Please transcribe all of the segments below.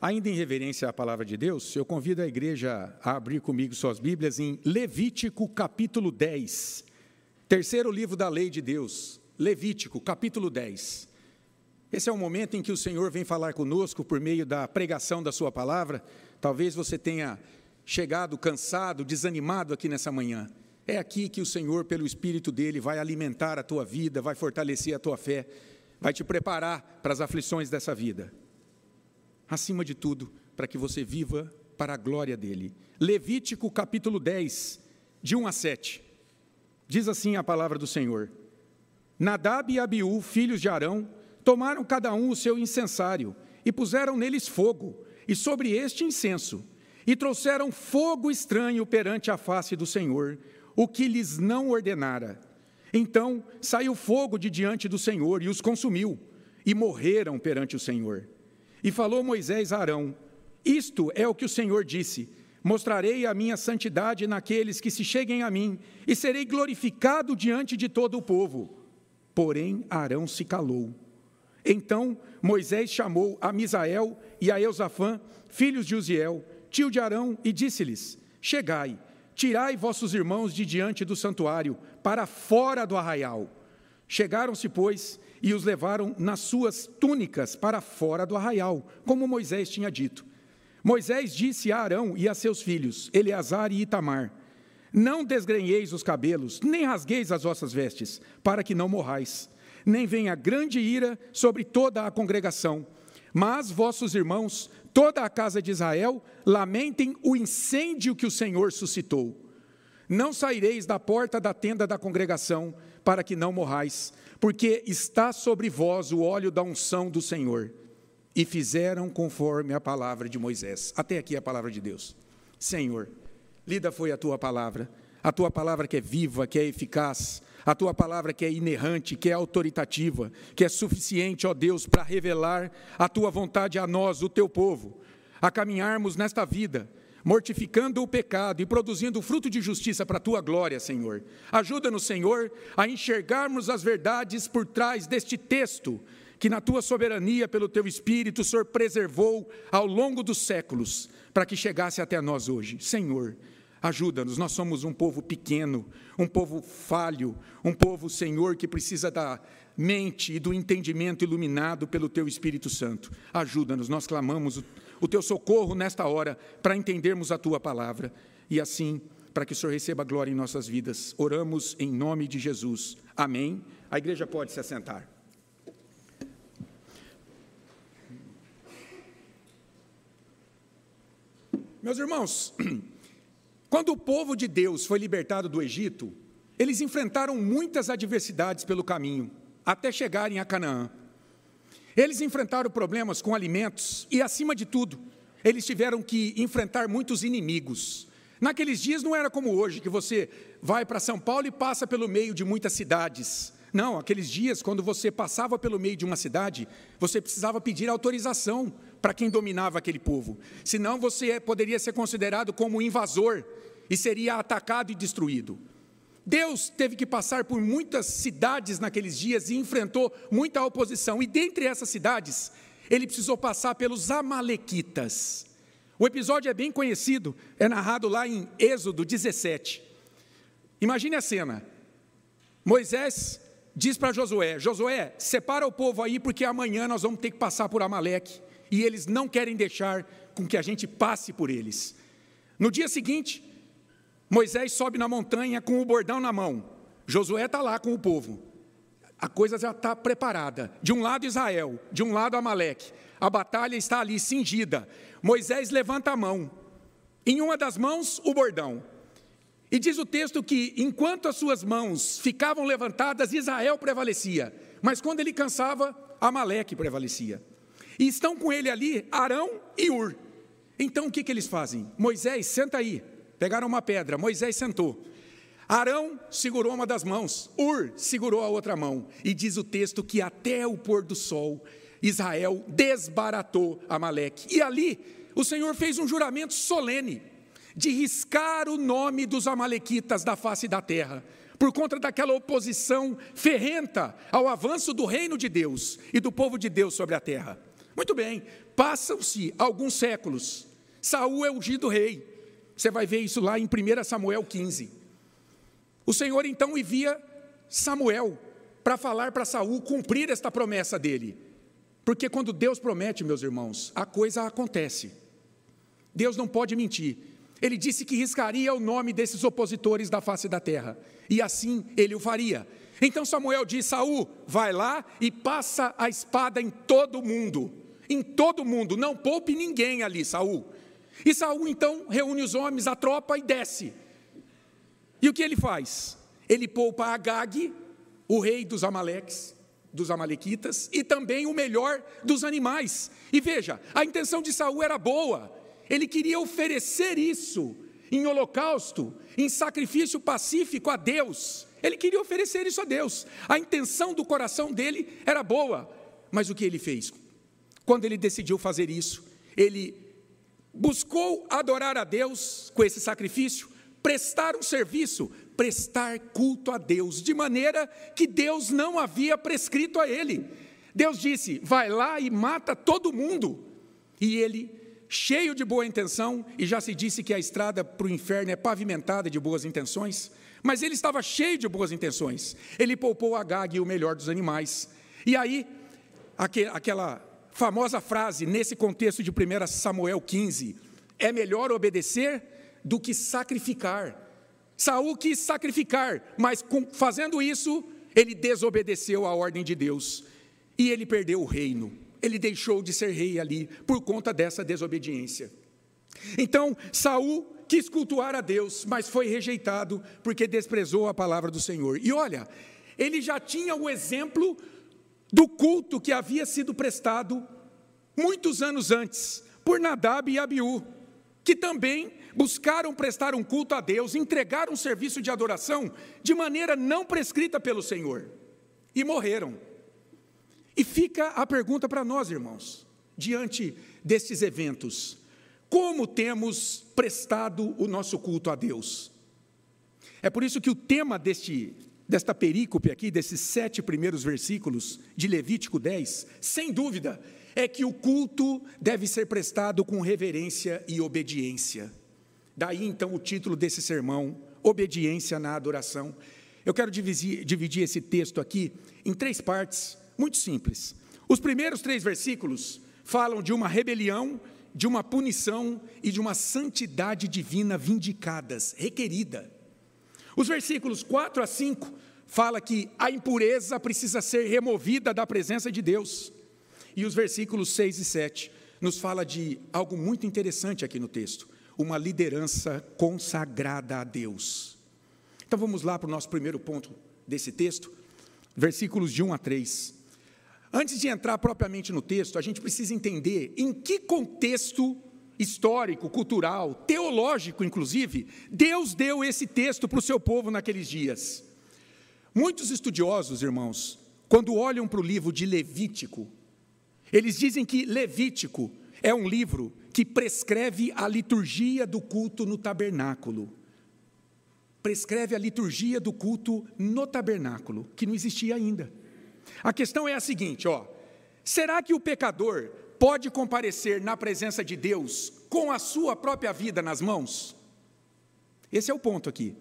ainda em reverência à palavra de Deus, eu convido a igreja a abrir comigo suas Bíblias em Levítico capítulo 10, terceiro livro da lei de Deus, Levítico capítulo 10. Esse é o momento em que o Senhor vem falar conosco por meio da pregação da Sua palavra. Talvez você tenha chegado cansado, desanimado aqui nessa manhã. É aqui que o Senhor, pelo Espírito dele, vai alimentar a tua vida, vai fortalecer a tua fé, vai te preparar para as aflições dessa vida. Acima de tudo, para que você viva para a glória dele. Levítico capítulo 10, de 1 a 7. Diz assim a palavra do Senhor: Nadab e Abiú, filhos de Arão, tomaram cada um o seu incensário e puseram neles fogo, e sobre este incenso, e trouxeram fogo estranho perante a face do Senhor, o que lhes não ordenara. Então saiu fogo de diante do Senhor e os consumiu, e morreram perante o Senhor. E falou Moisés a Arão: Isto é o que o Senhor disse: Mostrarei a minha santidade naqueles que se cheguem a mim, e serei glorificado diante de todo o povo. Porém, Arão se calou. Então Moisés chamou a Misael e a Eusafã, filhos de Uziel, tio de Arão, e disse-lhes: Chegai, tirai vossos irmãos de diante do santuário, para fora do arraial. Chegaram-se, pois, e os levaram nas suas túnicas para fora do arraial, como Moisés tinha dito. Moisés disse a Arão e a seus filhos, Eleazar e Itamar: Não desgrenheis os cabelos, nem rasgueis as vossas vestes, para que não morrais nem venha grande ira sobre toda a congregação. Mas vossos irmãos, toda a casa de Israel, lamentem o incêndio que o Senhor suscitou. Não saireis da porta da tenda da congregação, para que não morrais, porque está sobre vós o óleo da unção do Senhor. E fizeram conforme a palavra de Moisés. Até aqui a palavra de Deus. Senhor, lida foi a tua palavra, a tua palavra que é viva, que é eficaz, a tua palavra que é inerrante, que é autoritativa, que é suficiente, ó Deus, para revelar a tua vontade a nós, o teu povo, a caminharmos nesta vida, mortificando o pecado e produzindo fruto de justiça para a tua glória, Senhor. Ajuda-nos, Senhor, a enxergarmos as verdades por trás deste texto que na tua soberania, pelo teu Espírito, o Senhor preservou ao longo dos séculos, para que chegasse até nós hoje. Senhor, Ajuda-nos, nós somos um povo pequeno, um povo falho, um povo, Senhor, que precisa da mente e do entendimento iluminado pelo Teu Espírito Santo. Ajuda-nos, nós clamamos o, Teu socorro nesta hora para entendermos a Tua palavra e assim, para que o Senhor receba glória em nossas vidas. Oramos em nome de Jesus. Amém. A igreja pode se assentar. Meus irmãos, Quando o povo de Deus foi libertado do Egito, eles enfrentaram muitas adversidades pelo caminho, até chegarem a Canaã. Eles enfrentaram problemas com alimentos e, acima de tudo, eles tiveram que enfrentar muitos inimigos. Naqueles dias não era como hoje, que você vai para São Paulo e passa pelo meio de muitas cidades. Não, aqueles dias, quando você passava pelo meio de uma cidade, você precisava pedir autorização para quem dominava aquele povo. Senão você poderia ser considerado como invasor e seria atacado e destruído. Deus teve que passar por muitas cidades naqueles dias e enfrentou muita oposição. E dentre essas cidades, ele precisou passar pelos Amalequitas. O episódio é bem conhecido, é narrado lá em Êxodo 17. Imagine a cena. Moisés diz para Josué: Josué, separa o povo aí, porque amanhã nós vamos ter que passar por Amaleque. E eles não querem deixar com que a gente passe por eles. No dia seguinte, Moisés sobe na montanha com o bordão na mão. Josué está lá com o povo. A coisa já está preparada. De um lado Israel, de um lado Amaleque. A batalha está ali cingida. Moisés levanta a mão. Em uma das mãos, o bordão. E diz o texto que, enquanto as suas mãos ficavam levantadas, Israel prevalecia. Mas quando ele cansava, Amaleque prevalecia. E estão com ele ali Arão e Ur. Então o que, que eles fazem? Moisés, senta aí. Pegaram uma pedra, Moisés sentou. Arão segurou uma das mãos, Ur segurou a outra mão. E diz o texto que até o pôr do sol, Israel desbaratou Amaleque. E ali, o Senhor fez um juramento solene de riscar o nome dos Amalequitas da face da terra, por conta daquela oposição ferrenta ao avanço do reino de Deus e do povo de Deus sobre a terra. Muito bem, passam-se alguns séculos. Saul é ungido rei. Você vai ver isso lá em 1 Samuel 15. O Senhor então envia Samuel para falar para Saul cumprir esta promessa dele. Porque quando Deus promete, meus irmãos, a coisa acontece. Deus não pode mentir. Ele disse que riscaria o nome desses opositores da face da terra, e assim ele o faria. Então Samuel diz: Saul, vai lá e passa a espada em todo mundo. Em todo mundo, não poupe ninguém ali, Saul. E Saul então reúne os homens, a tropa e desce. E o que ele faz? Ele poupa Agag, o rei dos Amaleques, dos amalequitas, e também o melhor dos animais. E veja, a intenção de Saul era boa. Ele queria oferecer isso em holocausto, em sacrifício pacífico a Deus. Ele queria oferecer isso a Deus. A intenção do coração dele era boa. Mas o que ele fez? Quando ele decidiu fazer isso, ele buscou adorar a Deus com esse sacrifício, prestar um serviço, prestar culto a Deus, de maneira que Deus não havia prescrito a ele. Deus disse: vai lá e mata todo mundo. E ele cheio de boa intenção, e já se disse que a estrada para o inferno é pavimentada de boas intenções, mas ele estava cheio de boas intenções. Ele poupou Agag e o melhor dos animais. E aí, aquela famosa frase, nesse contexto de 1 Samuel 15, é melhor obedecer do que sacrificar. Saul quis sacrificar, mas fazendo isso, ele desobedeceu à ordem de Deus e ele perdeu o reino ele deixou de ser rei ali por conta dessa desobediência. Então, Saul quis cultuar a Deus, mas foi rejeitado porque desprezou a palavra do Senhor. E olha, ele já tinha o exemplo do culto que havia sido prestado muitos anos antes por Nadab e Abiú, que também buscaram prestar um culto a Deus, entregar um serviço de adoração de maneira não prescrita pelo Senhor e morreram. E fica a pergunta para nós, irmãos, diante destes eventos: como temos prestado o nosso culto a Deus? É por isso que o tema deste, desta perícope aqui, desses sete primeiros versículos de Levítico 10, sem dúvida, é que o culto deve ser prestado com reverência e obediência. Daí então o título desse sermão, Obediência na Adoração. Eu quero dividir, dividir esse texto aqui em três partes. Muito simples. Os primeiros três versículos falam de uma rebelião, de uma punição e de uma santidade divina vindicadas, requerida. Os versículos 4 a 5 fala que a impureza precisa ser removida da presença de Deus. E os versículos 6 e 7 nos fala de algo muito interessante aqui no texto, uma liderança consagrada a Deus. Então vamos lá para o nosso primeiro ponto desse texto, versículos de 1 a 3. Antes de entrar propriamente no texto, a gente precisa entender em que contexto histórico, cultural, teológico, inclusive, Deus deu esse texto para o seu povo naqueles dias. Muitos estudiosos, irmãos, quando olham para o livro de Levítico, eles dizem que Levítico é um livro que prescreve a liturgia do culto no tabernáculo. Prescreve a liturgia do culto no tabernáculo, que não existia ainda. A questão é a seguinte, ó: será que o pecador pode comparecer na presença de Deus com a sua própria vida nas mãos? Esse é o ponto aqui.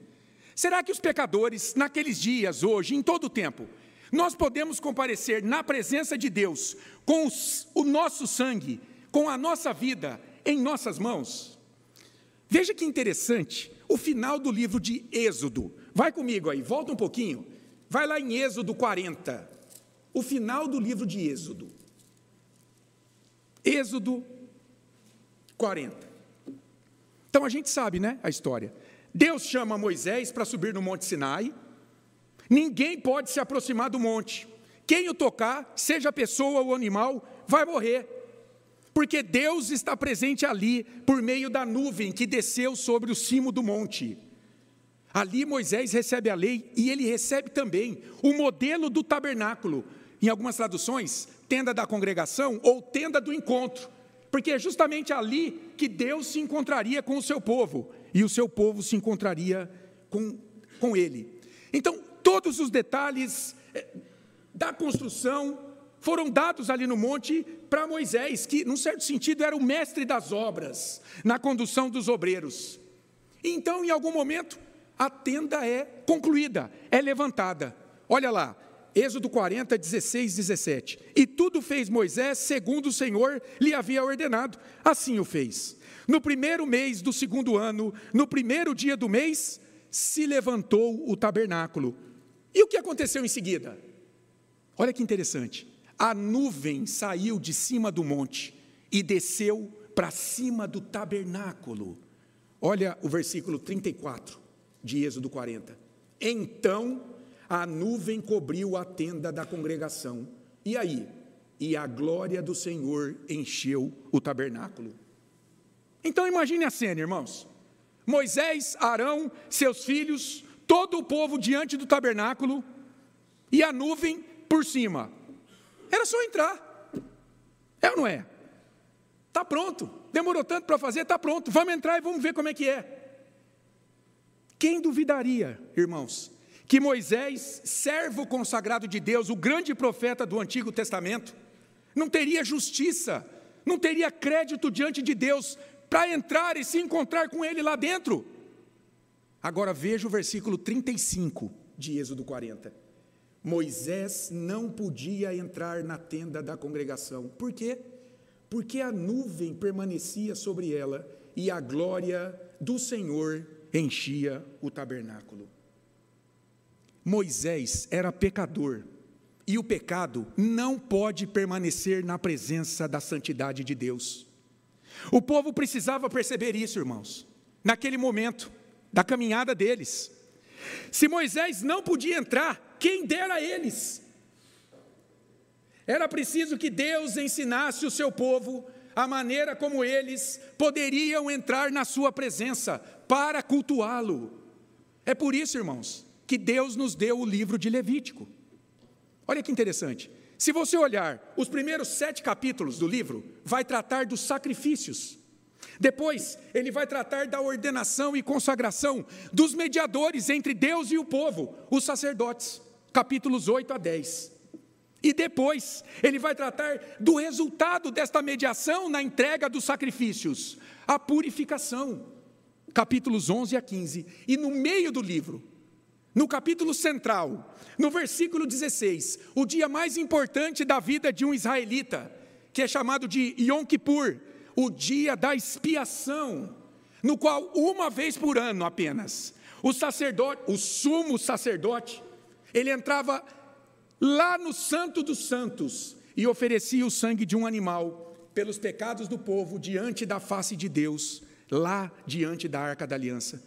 Será que os pecadores, naqueles dias, hoje, em todo o tempo, nós podemos comparecer na presença de Deus com os, o nosso sangue, com a nossa vida em nossas mãos? Veja que interessante o final do livro de Êxodo. Vai comigo aí, volta um pouquinho. Vai lá em Êxodo 40 o final do livro de Êxodo. Êxodo 40. Então a gente sabe, né, a história. Deus chama Moisés para subir no Monte Sinai. Ninguém pode se aproximar do monte. Quem o tocar, seja pessoa ou animal, vai morrer. Porque Deus está presente ali por meio da nuvem que desceu sobre o cimo do monte. Ali Moisés recebe a lei e ele recebe também o modelo do tabernáculo, em algumas traduções, tenda da congregação ou tenda do encontro, porque é justamente ali que Deus se encontraria com o seu povo e o seu povo se encontraria com, com ele. Então, todos os detalhes eh, da construção foram dados ali no monte para Moisés, que, num certo sentido, era o mestre das obras, na condução dos obreiros. Então, em algum momento, a tenda é concluída, é levantada. Olha lá, Êxodo 40, 16, 17. E tudo fez Moisés segundo o Senhor lhe havia ordenado. Assim o fez. No primeiro mês do segundo ano, no primeiro dia do mês, se levantou o tabernáculo. E o que aconteceu em seguida? Olha que interessante. A nuvem saiu de cima do monte e desceu para cima do tabernáculo. Olha o versículo 34 de Êxodo 40. Então a nuvem cobriu a tenda da congregação. E aí? E a glória do Senhor encheu o tabernáculo. Então imagine a cena, irmãos. Moisés, Arão, seus filhos, todo o povo diante do tabernáculo e a nuvem por cima. Era só entrar. É ou não é? Está pronto. Demorou tanto para fazer, está pronto. Vamos entrar e vamos ver como é que é. Quem duvidaria, irmãos, que Moisés, servo consagrado de Deus, o grande profeta do Antigo Testamento, não teria justiça, não teria crédito diante de Deus para entrar e se encontrar com ele lá dentro? Agora veja o versículo 35 de Êxodo 40. Moisés não podia entrar na tenda da congregação. Por quê? Porque a nuvem permanecia sobre ela e a glória do Senhor enchia o tabernáculo. Moisés era pecador e o pecado não pode permanecer na presença da santidade de Deus. O povo precisava perceber isso, irmãos, naquele momento da caminhada deles. Se Moisés não podia entrar, quem dera eles. Era preciso que Deus ensinasse o seu povo a maneira como eles poderiam entrar na sua presença para cultuá-lo. É por isso, irmãos, que Deus nos deu o livro de Levítico. Olha que interessante. Se você olhar os primeiros sete capítulos do livro, vai tratar dos sacrifícios. Depois, ele vai tratar da ordenação e consagração dos mediadores entre Deus e o povo, os sacerdotes, capítulos 8 a 10. E depois, ele vai tratar do resultado desta mediação na entrega dos sacrifícios, a purificação, capítulos 11 a 15. E no meio do livro, no capítulo central, no versículo 16, o dia mais importante da vida de um israelita, que é chamado de Yom Kippur, o dia da expiação, no qual uma vez por ano apenas, o sacerdote, o sumo sacerdote, ele entrava lá no Santo dos Santos e oferecia o sangue de um animal pelos pecados do povo diante da face de Deus, lá diante da arca da aliança.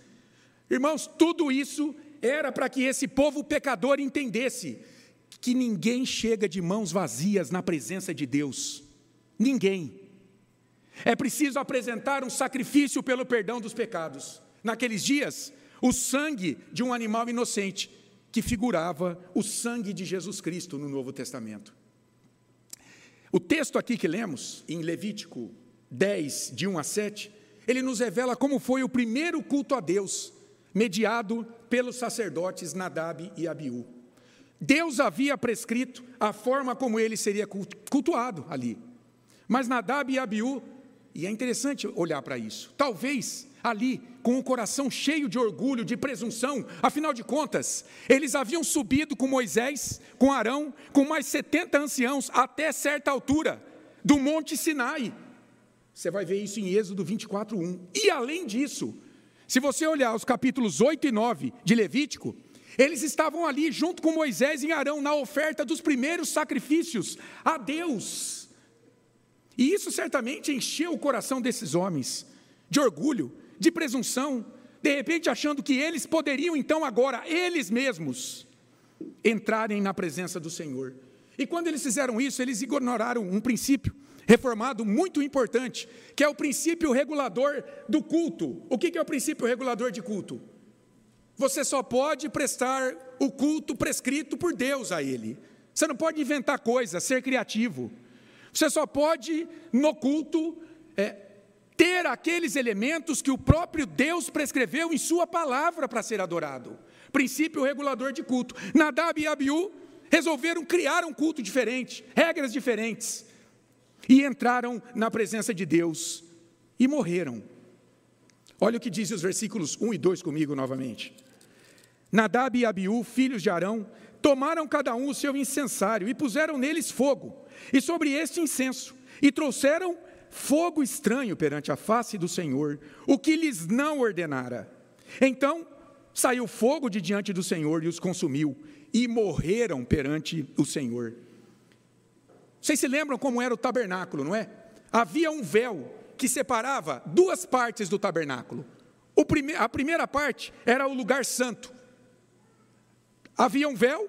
Irmãos, tudo isso era para que esse povo pecador entendesse que ninguém chega de mãos vazias na presença de Deus. Ninguém. É preciso apresentar um sacrifício pelo perdão dos pecados. Naqueles dias, o sangue de um animal inocente, que figurava o sangue de Jesus Cristo no Novo Testamento. O texto aqui que lemos, em Levítico 10, de 1 a 7, ele nos revela como foi o primeiro culto a Deus, mediado pelos sacerdotes Nadab e Abiú. Deus havia prescrito a forma como ele seria cultuado ali. Mas Nadab e Abiú e é interessante olhar para isso. Talvez ali, com o coração cheio de orgulho, de presunção, afinal de contas, eles haviam subido com Moisés, com Arão, com mais 70 anciãos, até certa altura do Monte Sinai. Você vai ver isso em Êxodo 24, 1. E além disso, se você olhar os capítulos 8 e 9 de Levítico, eles estavam ali junto com Moisés e Arão na oferta dos primeiros sacrifícios a Deus. E isso certamente encheu o coração desses homens de orgulho, de presunção, de repente achando que eles poderiam então agora, eles mesmos, entrarem na presença do Senhor. E quando eles fizeram isso, eles ignoraram um princípio reformado muito importante, que é o princípio regulador do culto. O que é o princípio regulador de culto? Você só pode prestar o culto prescrito por Deus a Ele. Você não pode inventar coisas, ser criativo. Você só pode, no culto, é, ter aqueles elementos que o próprio Deus prescreveu em Sua palavra para ser adorado. Princípio regulador de culto. Nadab e Abiú resolveram criar um culto diferente, regras diferentes, e entraram na presença de Deus e morreram. Olha o que diz os versículos 1 e 2 comigo novamente. Nadab e Abiú, filhos de Arão, tomaram cada um o seu incensário e puseram neles fogo, e sobre este incenso, e trouxeram fogo estranho perante a face do Senhor, o que lhes não ordenara. Então saiu fogo de diante do Senhor e os consumiu, e morreram perante o Senhor. Vocês se lembram como era o tabernáculo, não é? Havia um véu que separava duas partes do tabernáculo. Prime a primeira parte era o lugar santo. Havia um véu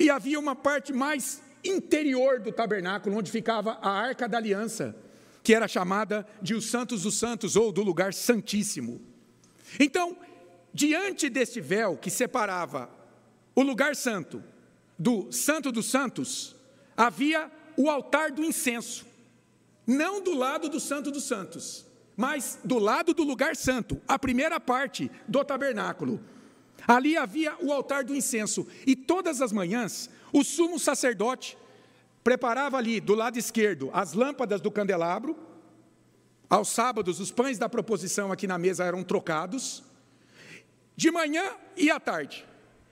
e havia uma parte mais interior do tabernáculo, onde ficava a arca da aliança, que era chamada de os Santos dos Santos ou do lugar santíssimo. Então, diante deste véu que separava o lugar santo do Santo dos Santos, havia o altar do incenso. Não do lado do Santo dos Santos, mas do lado do lugar santo, a primeira parte do tabernáculo. Ali havia o altar do incenso, e todas as manhãs o sumo sacerdote preparava ali do lado esquerdo as lâmpadas do candelabro. Aos sábados, os pães da proposição aqui na mesa eram trocados. De manhã e à tarde,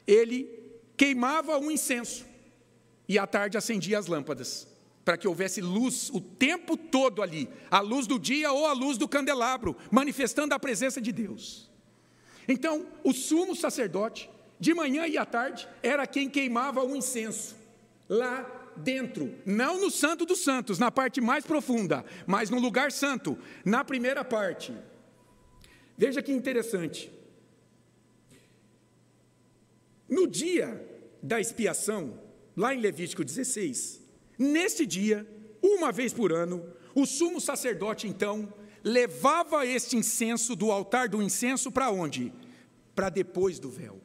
ele queimava um incenso e à tarde acendia as lâmpadas, para que houvesse luz o tempo todo ali, a luz do dia ou a luz do candelabro, manifestando a presença de Deus. Então, o sumo sacerdote, de manhã e à tarde, era quem queimava o incenso, lá dentro, não no Santo dos Santos, na parte mais profunda, mas no lugar santo, na primeira parte. Veja que interessante. No dia da expiação, lá em Levítico 16, neste dia, uma vez por ano, o sumo sacerdote então levava este incenso do altar do incenso para onde? Para depois do véu.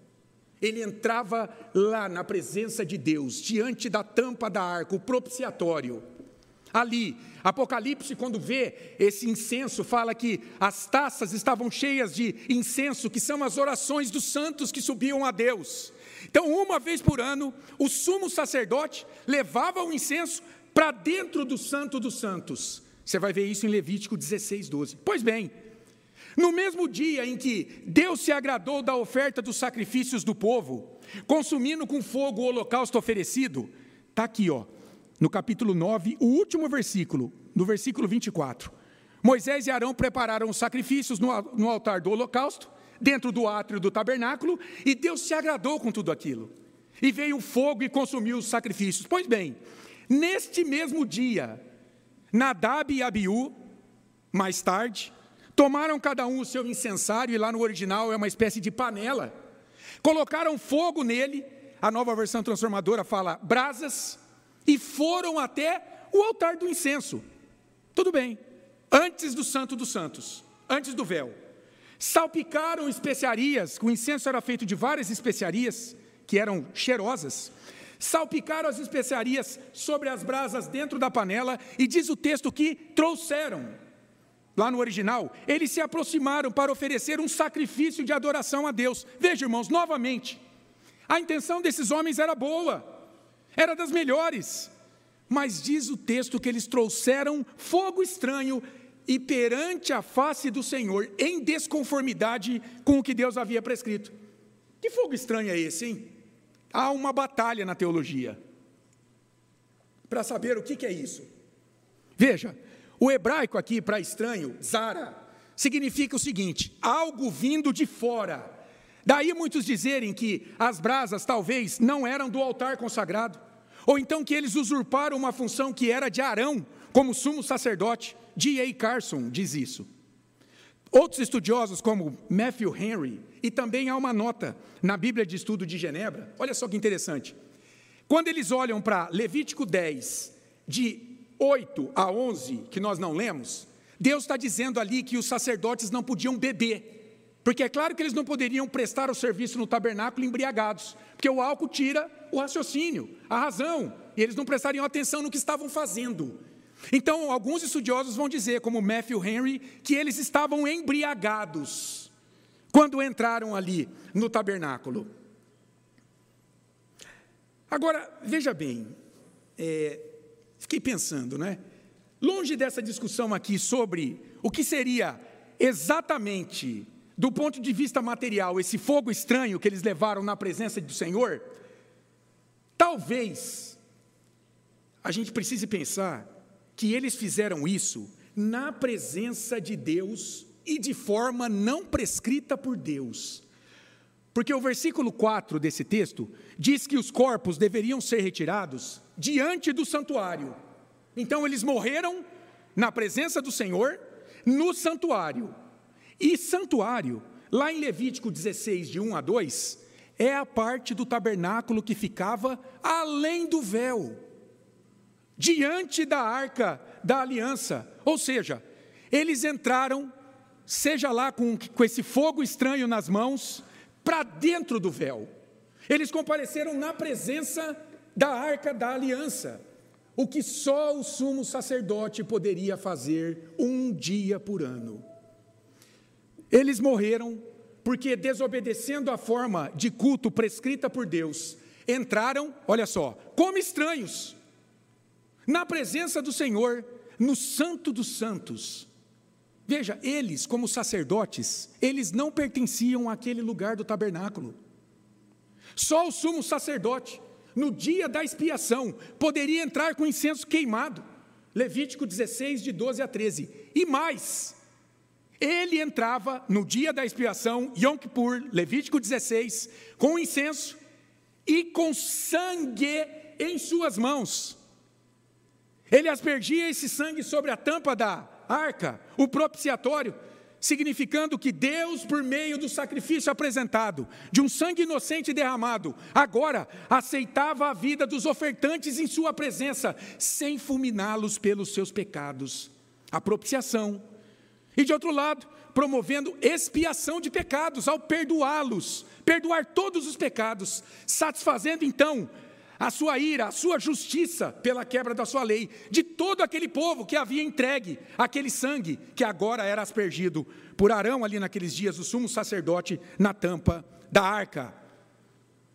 Ele entrava lá na presença de Deus, diante da tampa da arca, o propiciatório. Ali, Apocalipse, quando vê esse incenso, fala que as taças estavam cheias de incenso, que são as orações dos santos que subiam a Deus. Então, uma vez por ano, o sumo sacerdote levava o incenso para dentro do Santo dos Santos. Você vai ver isso em Levítico 16, 12. Pois bem, no mesmo dia em que Deus se agradou da oferta dos sacrifícios do povo, consumindo com fogo o holocausto oferecido, está aqui, ó, no capítulo 9, o último versículo, no versículo 24. Moisés e Arão prepararam os sacrifícios no, altar do holocausto, dentro do átrio do tabernáculo, e Deus se agradou com tudo aquilo. E veio fogo e consumiu os sacrifícios. Pois bem, neste mesmo dia, Nadab e Abiú, mais tarde, tomaram cada um o seu incensário, e lá no original é uma espécie de panela, colocaram fogo nele, a nova versão transformadora fala brasas, e foram até o altar do incenso. Tudo bem, antes do Santo dos Santos, antes do véu salpicaram especiarias, o incenso era feito de várias especiarias que eram cheirosas. Salpicaram as especiarias sobre as brasas dentro da panela e diz o texto que trouxeram. Lá no original, eles se aproximaram para oferecer um sacrifício de adoração a Deus. Veja, irmãos, novamente, a intenção desses homens era boa, era das melhores, mas diz o texto que eles trouxeram fogo estranho e perante a face do Senhor, em desconformidade com o que Deus havia prescrito. Que fogo estranho é esse, hein? Há uma batalha na teologia para saber o que, é isso. Veja, o hebraico aqui para estranho, zara, significa o seguinte: algo vindo de fora. Daí muitos dizerem que as brasas talvez não eram do altar consagrado, ou então que eles usurparam uma função que era de Arão, como sumo sacerdote. D.A. Carson diz isso. Outros estudiosos, como Matthew Henry, e também há uma nota na Bíblia de Estudo de Genebra, olha só que interessante. Quando eles olham para Levítico 10, de 8 a 11, que nós não lemos, Deus está dizendo ali que os sacerdotes não podiam beber, porque é claro que eles não poderiam prestar o serviço no tabernáculo embriagados, porque o álcool tira o raciocínio, a razão, e eles não prestariam atenção no que estavam fazendo. Então, alguns estudiosos vão dizer, como Matthew Henry, que eles estavam embriagados quando entraram ali no tabernáculo. Agora, veja bem, é, fiquei pensando, né? Longe dessa discussão aqui sobre o que seria exatamente, do ponto de vista material, esse fogo estranho que eles levaram na presença do Senhor, talvez a gente precise pensar que eles fizeram isso na presença de Deus e de forma não prescrita por Deus. Porque o versículo 4 desse texto diz que os corpos deveriam ser retirados diante do santuário. Então eles morreram na presença do Senhor, no santuário. E santuário, lá em Levítico 16, de 1 a 2, é a parte do tabernáculo que ficava além do véu, diante da arca da aliança. Ou seja, eles entraram, seja lá com, com esse fogo estranho nas mãos, para dentro do véu. Eles compareceram na presença da arca da aliança, o que só o sumo sacerdote poderia fazer um dia por ano. Eles morreram porque, desobedecendo a forma de culto prescrita por Deus, entraram, olha só, como estranhos, na presença do Senhor, no Santo dos Santos. Veja, eles, como sacerdotes, eles não pertenciam àquele lugar do tabernáculo. Só o sumo sacerdote, no dia da expiação, poderia entrar com incenso queimado. Levítico 16, de 12 a 13. E mais, ele entrava no dia da expiação, Yom Kippur, Levítico 16, com incenso e com sangue em suas mãos. Ele aspergia esse sangue sobre a tampa da arca, o propiciatório, significando que Deus, por meio do sacrifício apresentado, de um sangue inocente derramado, agora aceitava a vida dos ofertantes em sua presença, sem fulminá-los pelos seus pecados. A propiciação. E de outro lado, promovendo expiação de pecados ao perdoá-los, perdoar todos os pecados, satisfazendo então a sua ira, a sua justiça pela quebra da sua lei, de todo aquele povo que havia entregue aquele sangue que agora era aspergido por Arão ali naqueles dias, o sumo sacerdote, na tampa da arca.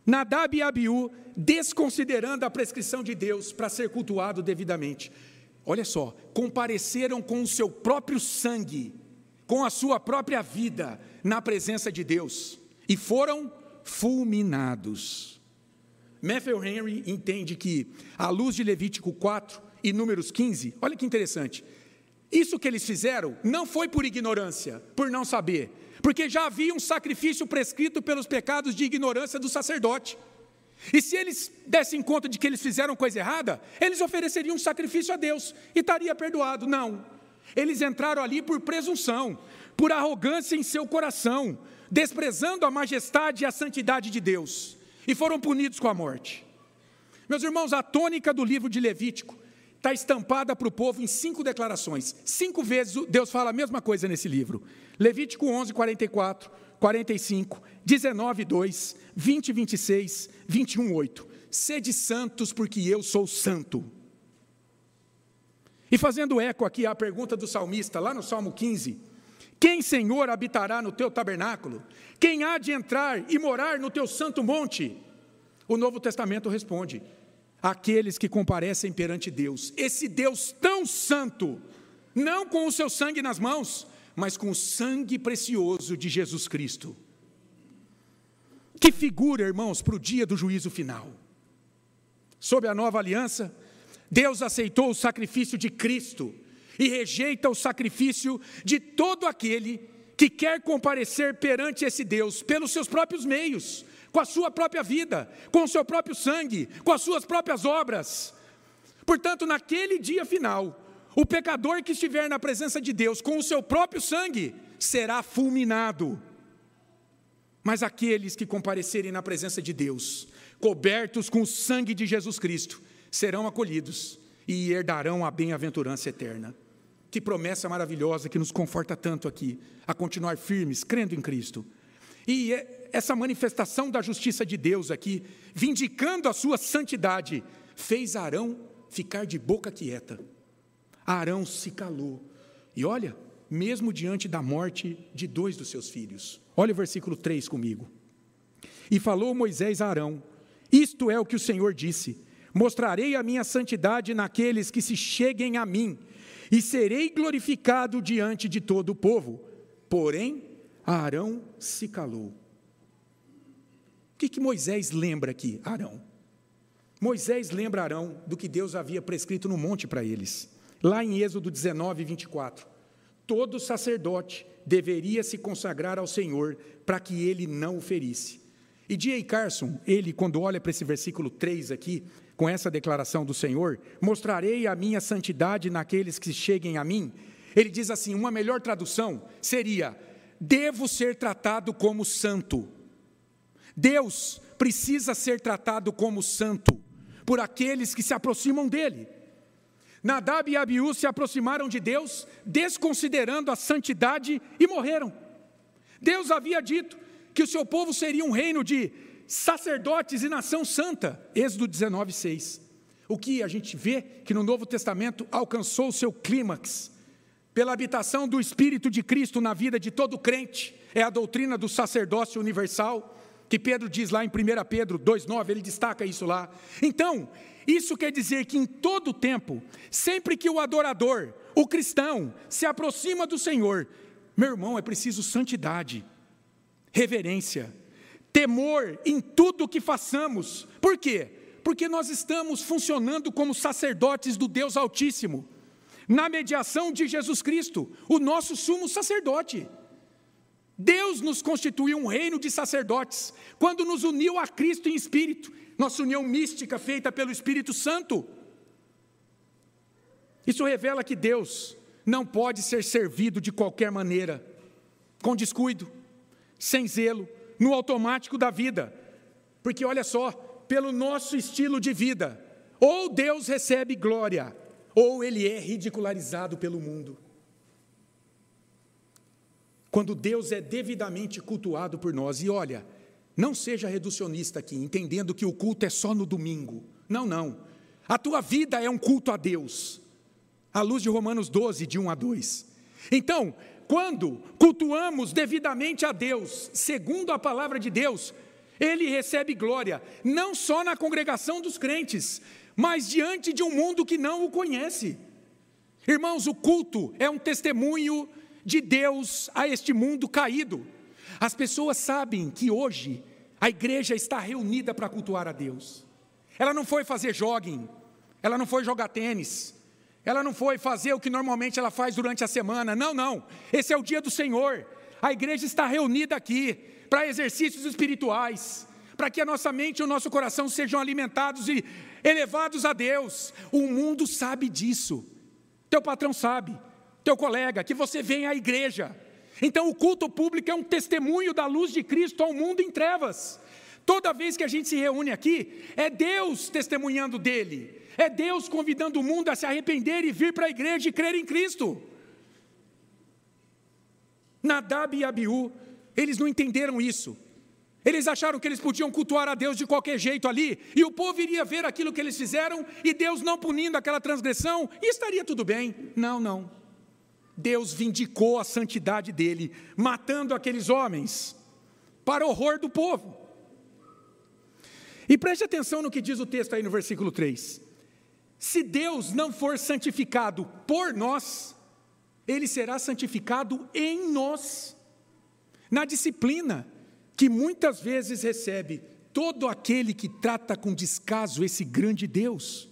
Nadab e Abiú, desconsiderando a prescrição de Deus para ser cultuado devidamente, olha só, compareceram com o seu próprio sangue, com a sua própria vida na presença de Deus e foram fulminados. Matthew Henry entende que, à luz de Levítico 4 e Números 15, olha que interessante, isso que eles fizeram não foi por ignorância, por não saber, porque já havia um sacrifício prescrito pelos pecados de ignorância do sacerdote. E se eles dessem conta de que eles fizeram coisa errada, eles ofereceriam um sacrifício a Deus e estaria perdoado. Não. Eles entraram ali por presunção, por arrogância em seu coração, desprezando a majestade e a santidade de Deus e foram punidos com a morte. Meus irmãos, a tônica do livro de Levítico está estampada para o povo em cinco declarações. Cinco vezes Deus fala a mesma coisa nesse livro. Levítico 11, 44, 45, 19, 2, 20, 26, 21, 8. Sede santos, porque eu sou santo. E fazendo eco aqui à pergunta do salmista, lá no Salmo 15, quem, Senhor, habitará no teu tabernáculo? Quem há de entrar e morar no teu santo monte? O Novo Testamento responde: aqueles que comparecem perante Deus, esse Deus tão santo, não com o seu sangue nas mãos, mas com o sangue precioso de Jesus Cristo. Que figura, irmãos, para o dia do juízo final. Sob a nova aliança, Deus aceitou o sacrifício de Cristo e rejeita o sacrifício de todo aquele que quer comparecer perante esse Deus pelos seus próprios meios, com a sua própria vida, com o seu próprio sangue, com as suas próprias obras. Portanto, naquele dia final, o pecador que estiver na presença de Deus com o seu próprio sangue será fulminado. Mas aqueles que comparecerem na presença de Deus, cobertos com o sangue de Jesus Cristo, serão acolhidos e herdarão a bem-aventurança eterna. Que promessa maravilhosa que nos conforta tanto aqui, a continuar firmes, crendo em Cristo. E é essa manifestação da justiça de Deus aqui, vindicando a sua santidade, fez Arão ficar de boca quieta. Arão se calou. E olha, mesmo diante da morte de dois dos seus filhos. Olha o versículo 3 comigo. E falou Moisés a Arão: Isto é o que o Senhor disse: Mostrarei a minha santidade naqueles que se cheguem a mim, e serei glorificado diante de todo o povo. Porém, Arão se calou. Que, que Moisés lembra aqui? Arão. Moisés lembra Arão do que Deus havia prescrito no monte para eles. Lá em Êxodo 19, 24. Todo sacerdote deveria se consagrar ao Senhor para que ele não o ferisse. E D.A. Carson, ele, quando olha para esse versículo 3 aqui, com essa declaração do Senhor, mostrarei a minha santidade naqueles que cheguem a mim. Ele diz assim: uma melhor tradução seria: devo ser tratado como santo. Deus precisa ser tratado como santo por aqueles que se aproximam dele. Nadab e Abiú se aproximaram de Deus, desconsiderando a santidade e morreram. Deus havia dito que o seu povo seria um reino de sacerdotes e nação santa. Êxodo 19, 6. O que a gente vê que no Novo Testamento alcançou o seu clímax pela habitação do Espírito de Cristo na vida de todo crente, é a doutrina do sacerdócio universal que Pedro diz lá em 1 Pedro 2,9, ele destaca isso lá. Então, isso quer dizer que em todo tempo, sempre que o adorador, o cristão, se aproxima do Senhor, meu irmão, é preciso santidade, reverência, temor em tudo o que façamos. Por quê? Porque nós estamos funcionando como sacerdotes do Deus Altíssimo, na mediação de Jesus Cristo, o nosso sumo sacerdote. Deus nos constituiu um reino de sacerdotes, quando nos uniu a Cristo em espírito, nossa união mística feita pelo Espírito Santo. Isso revela que Deus não pode ser servido de qualquer maneira, com descuido, sem zelo, no automático da vida, porque olha só, pelo nosso estilo de vida, ou Deus recebe glória, ou ele é ridicularizado pelo mundo quando Deus é devidamente cultuado por nós. E olha, não seja reducionista aqui, entendendo que o culto é só no domingo. Não, não. A tua vida é um culto a Deus, à luz de Romanos 12, de 1 a 2. Então, quando cultuamos devidamente a Deus, segundo a palavra de Deus, ele recebe glória, não só na congregação dos crentes, mas diante de um mundo que não o conhece. Irmãos, o culto é um testemunho de Deus a este mundo caído. As pessoas sabem que hoje a igreja está reunida para cultuar a Deus. Ela não foi fazer jogging, ela não foi jogar tênis, ela não foi fazer o que normalmente ela faz durante a semana. Não, não. Esse é o dia do Senhor. A igreja está reunida aqui para exercícios espirituais, para que a nossa mente e o nosso coração sejam alimentados e elevados a Deus. O mundo sabe disso. Teu patrão sabe, teu colega, que você vem à igreja. Então o culto público é um testemunho da luz de Cristo ao mundo em trevas. Toda vez que a gente se reúne aqui, é Deus testemunhando dele, é Deus convidando o mundo a se arrepender e vir para a igreja e crer em Cristo. Nadab e Abiú, eles não entenderam isso. Eles acharam que eles podiam cultuar a Deus de qualquer jeito ali, e o povo iria ver aquilo que eles fizeram, e Deus não punindo aquela transgressão, e estaria tudo bem. Não, não. Deus vindicou a santidade dele, matando aqueles homens, para horror do povo. E preste atenção no que diz o texto aí no versículo 3. Se Deus não for santificado por nós, ele será santificado em nós, na disciplina que muitas vezes recebe todo aquele que trata com descaso esse grande Deus.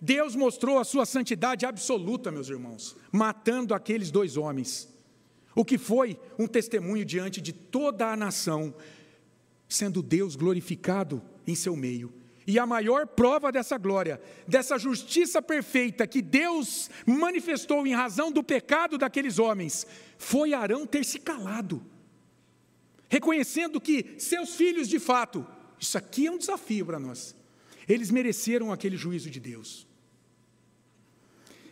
Deus mostrou a sua santidade absoluta, meus irmãos, matando aqueles dois homens, o que foi um testemunho diante de toda a nação, sendo Deus glorificado em seu meio. E a maior prova dessa glória, dessa justiça perfeita que Deus manifestou em razão do pecado daqueles homens, foi Arão ter se calado, reconhecendo que seus filhos, de fato, isso aqui é um desafio para nós, eles mereceram aquele juízo de Deus.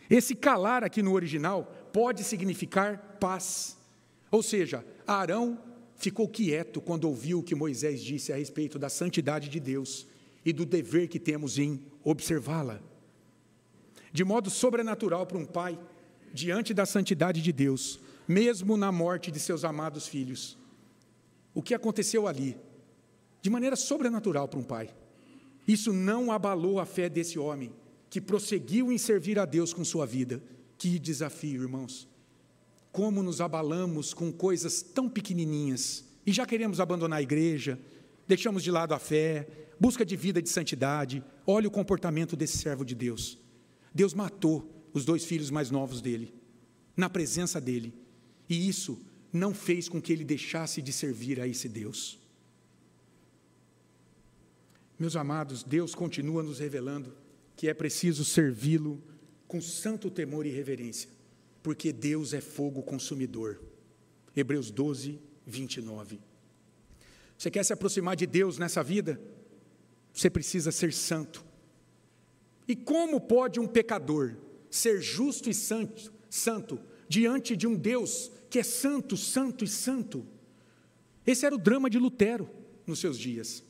Esse calar aqui no original pode significar paz. Ou seja, Arão ficou quieto quando ouviu o que Moisés disse a respeito da santidade de Deus e do dever que temos em observá-la. De modo sobrenatural para um pai, diante da santidade de Deus, mesmo na morte de seus amados filhos. O que aconteceu ali? de maneira sobrenatural para um pai. Isso não abalou a fé desse homem, que prosseguiu em servir a Deus com sua vida. Que desafio, irmãos. Como nos abalamos com coisas tão pequenininhas e já queremos abandonar a igreja, deixamos de lado a fé, busca de vida de santidade. Olha o comportamento desse servo de Deus. Deus matou os dois filhos mais novos dele, na presença dele, e isso não fez com que ele deixasse de servir a esse Deus. Meus amados, Deus continua nos revelando que é preciso servi-lo com santo temor e reverência, porque Deus é fogo consumidor. Hebreus 12, 29. Você quer se aproximar de Deus nessa vida? Você precisa ser santo. E como pode um pecador ser justo e santo, santo diante de um Deus que é santo, santo e santo? Esse era o drama de Lutero nos seus dias.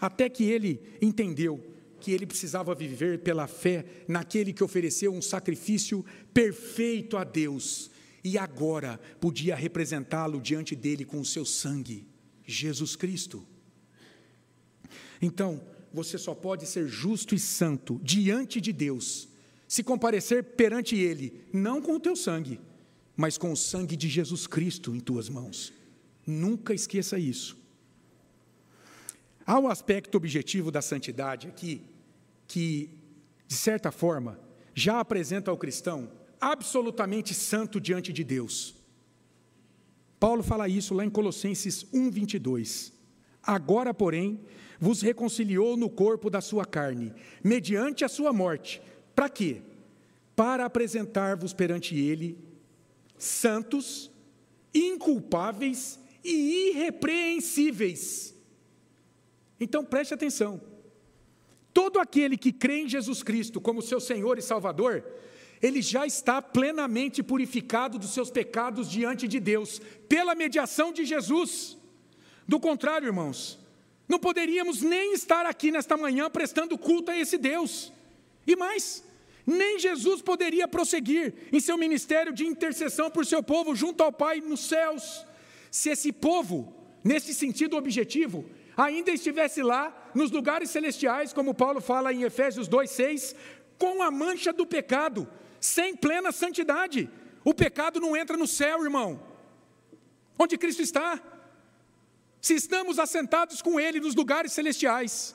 Até que ele entendeu que ele precisava viver pela fé naquele que ofereceu um sacrifício perfeito a Deus e agora podia representá-lo diante dele com o seu sangue, Jesus Cristo. Então, você só pode ser justo e santo diante de Deus se comparecer perante Ele, não com o teu sangue, mas com o sangue de Jesus Cristo em tuas mãos. Nunca esqueça isso. Há um aspecto objetivo da santidade aqui, que, de certa forma, já apresenta ao cristão absolutamente santo diante de Deus. Paulo fala isso lá em Colossenses 1:22. Agora, porém, vos reconciliou no corpo da sua carne, mediante a sua morte. Para quê? Para apresentar-vos perante ele santos, inculpáveis e irrepreensíveis então preste atenção. Todo aquele que crê em Jesus Cristo como seu Senhor e Salvador, ele já está plenamente purificado dos seus pecados diante de Deus, pela mediação de Jesus. Do contrário, irmãos, não poderíamos nem estar aqui nesta manhã prestando culto a esse Deus. E mais, nem Jesus poderia prosseguir em seu ministério de intercessão por seu povo junto ao Pai nos céus, se esse povo, nesse sentido objetivo, ainda estivesse lá nos lugares celestiais, como Paulo fala em Efésios 2:6, com a mancha do pecado, sem plena santidade. O pecado não entra no céu, irmão. Onde Cristo está? Se estamos assentados com Ele nos lugares celestiais,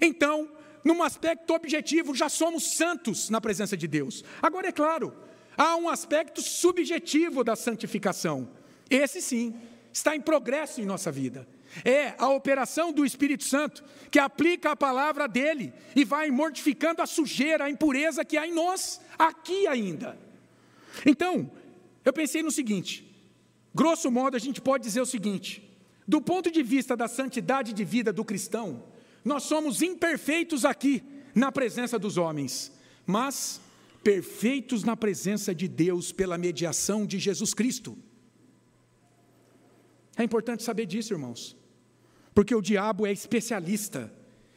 então, num aspecto objetivo, já somos santos na presença de Deus. Agora, é claro, há um aspecto subjetivo da santificação. Esse sim, está em progresso em nossa vida. É a operação do Espírito Santo que aplica a palavra dele e vai mortificando a sujeira, a impureza que há em nós, aqui ainda. Então, eu pensei no seguinte: grosso modo, a gente pode dizer o seguinte: do ponto de vista da santidade de vida do cristão, nós somos imperfeitos aqui, na presença dos homens, mas perfeitos na presença de Deus pela mediação de Jesus Cristo. É importante saber disso, irmãos. Porque o diabo é especialista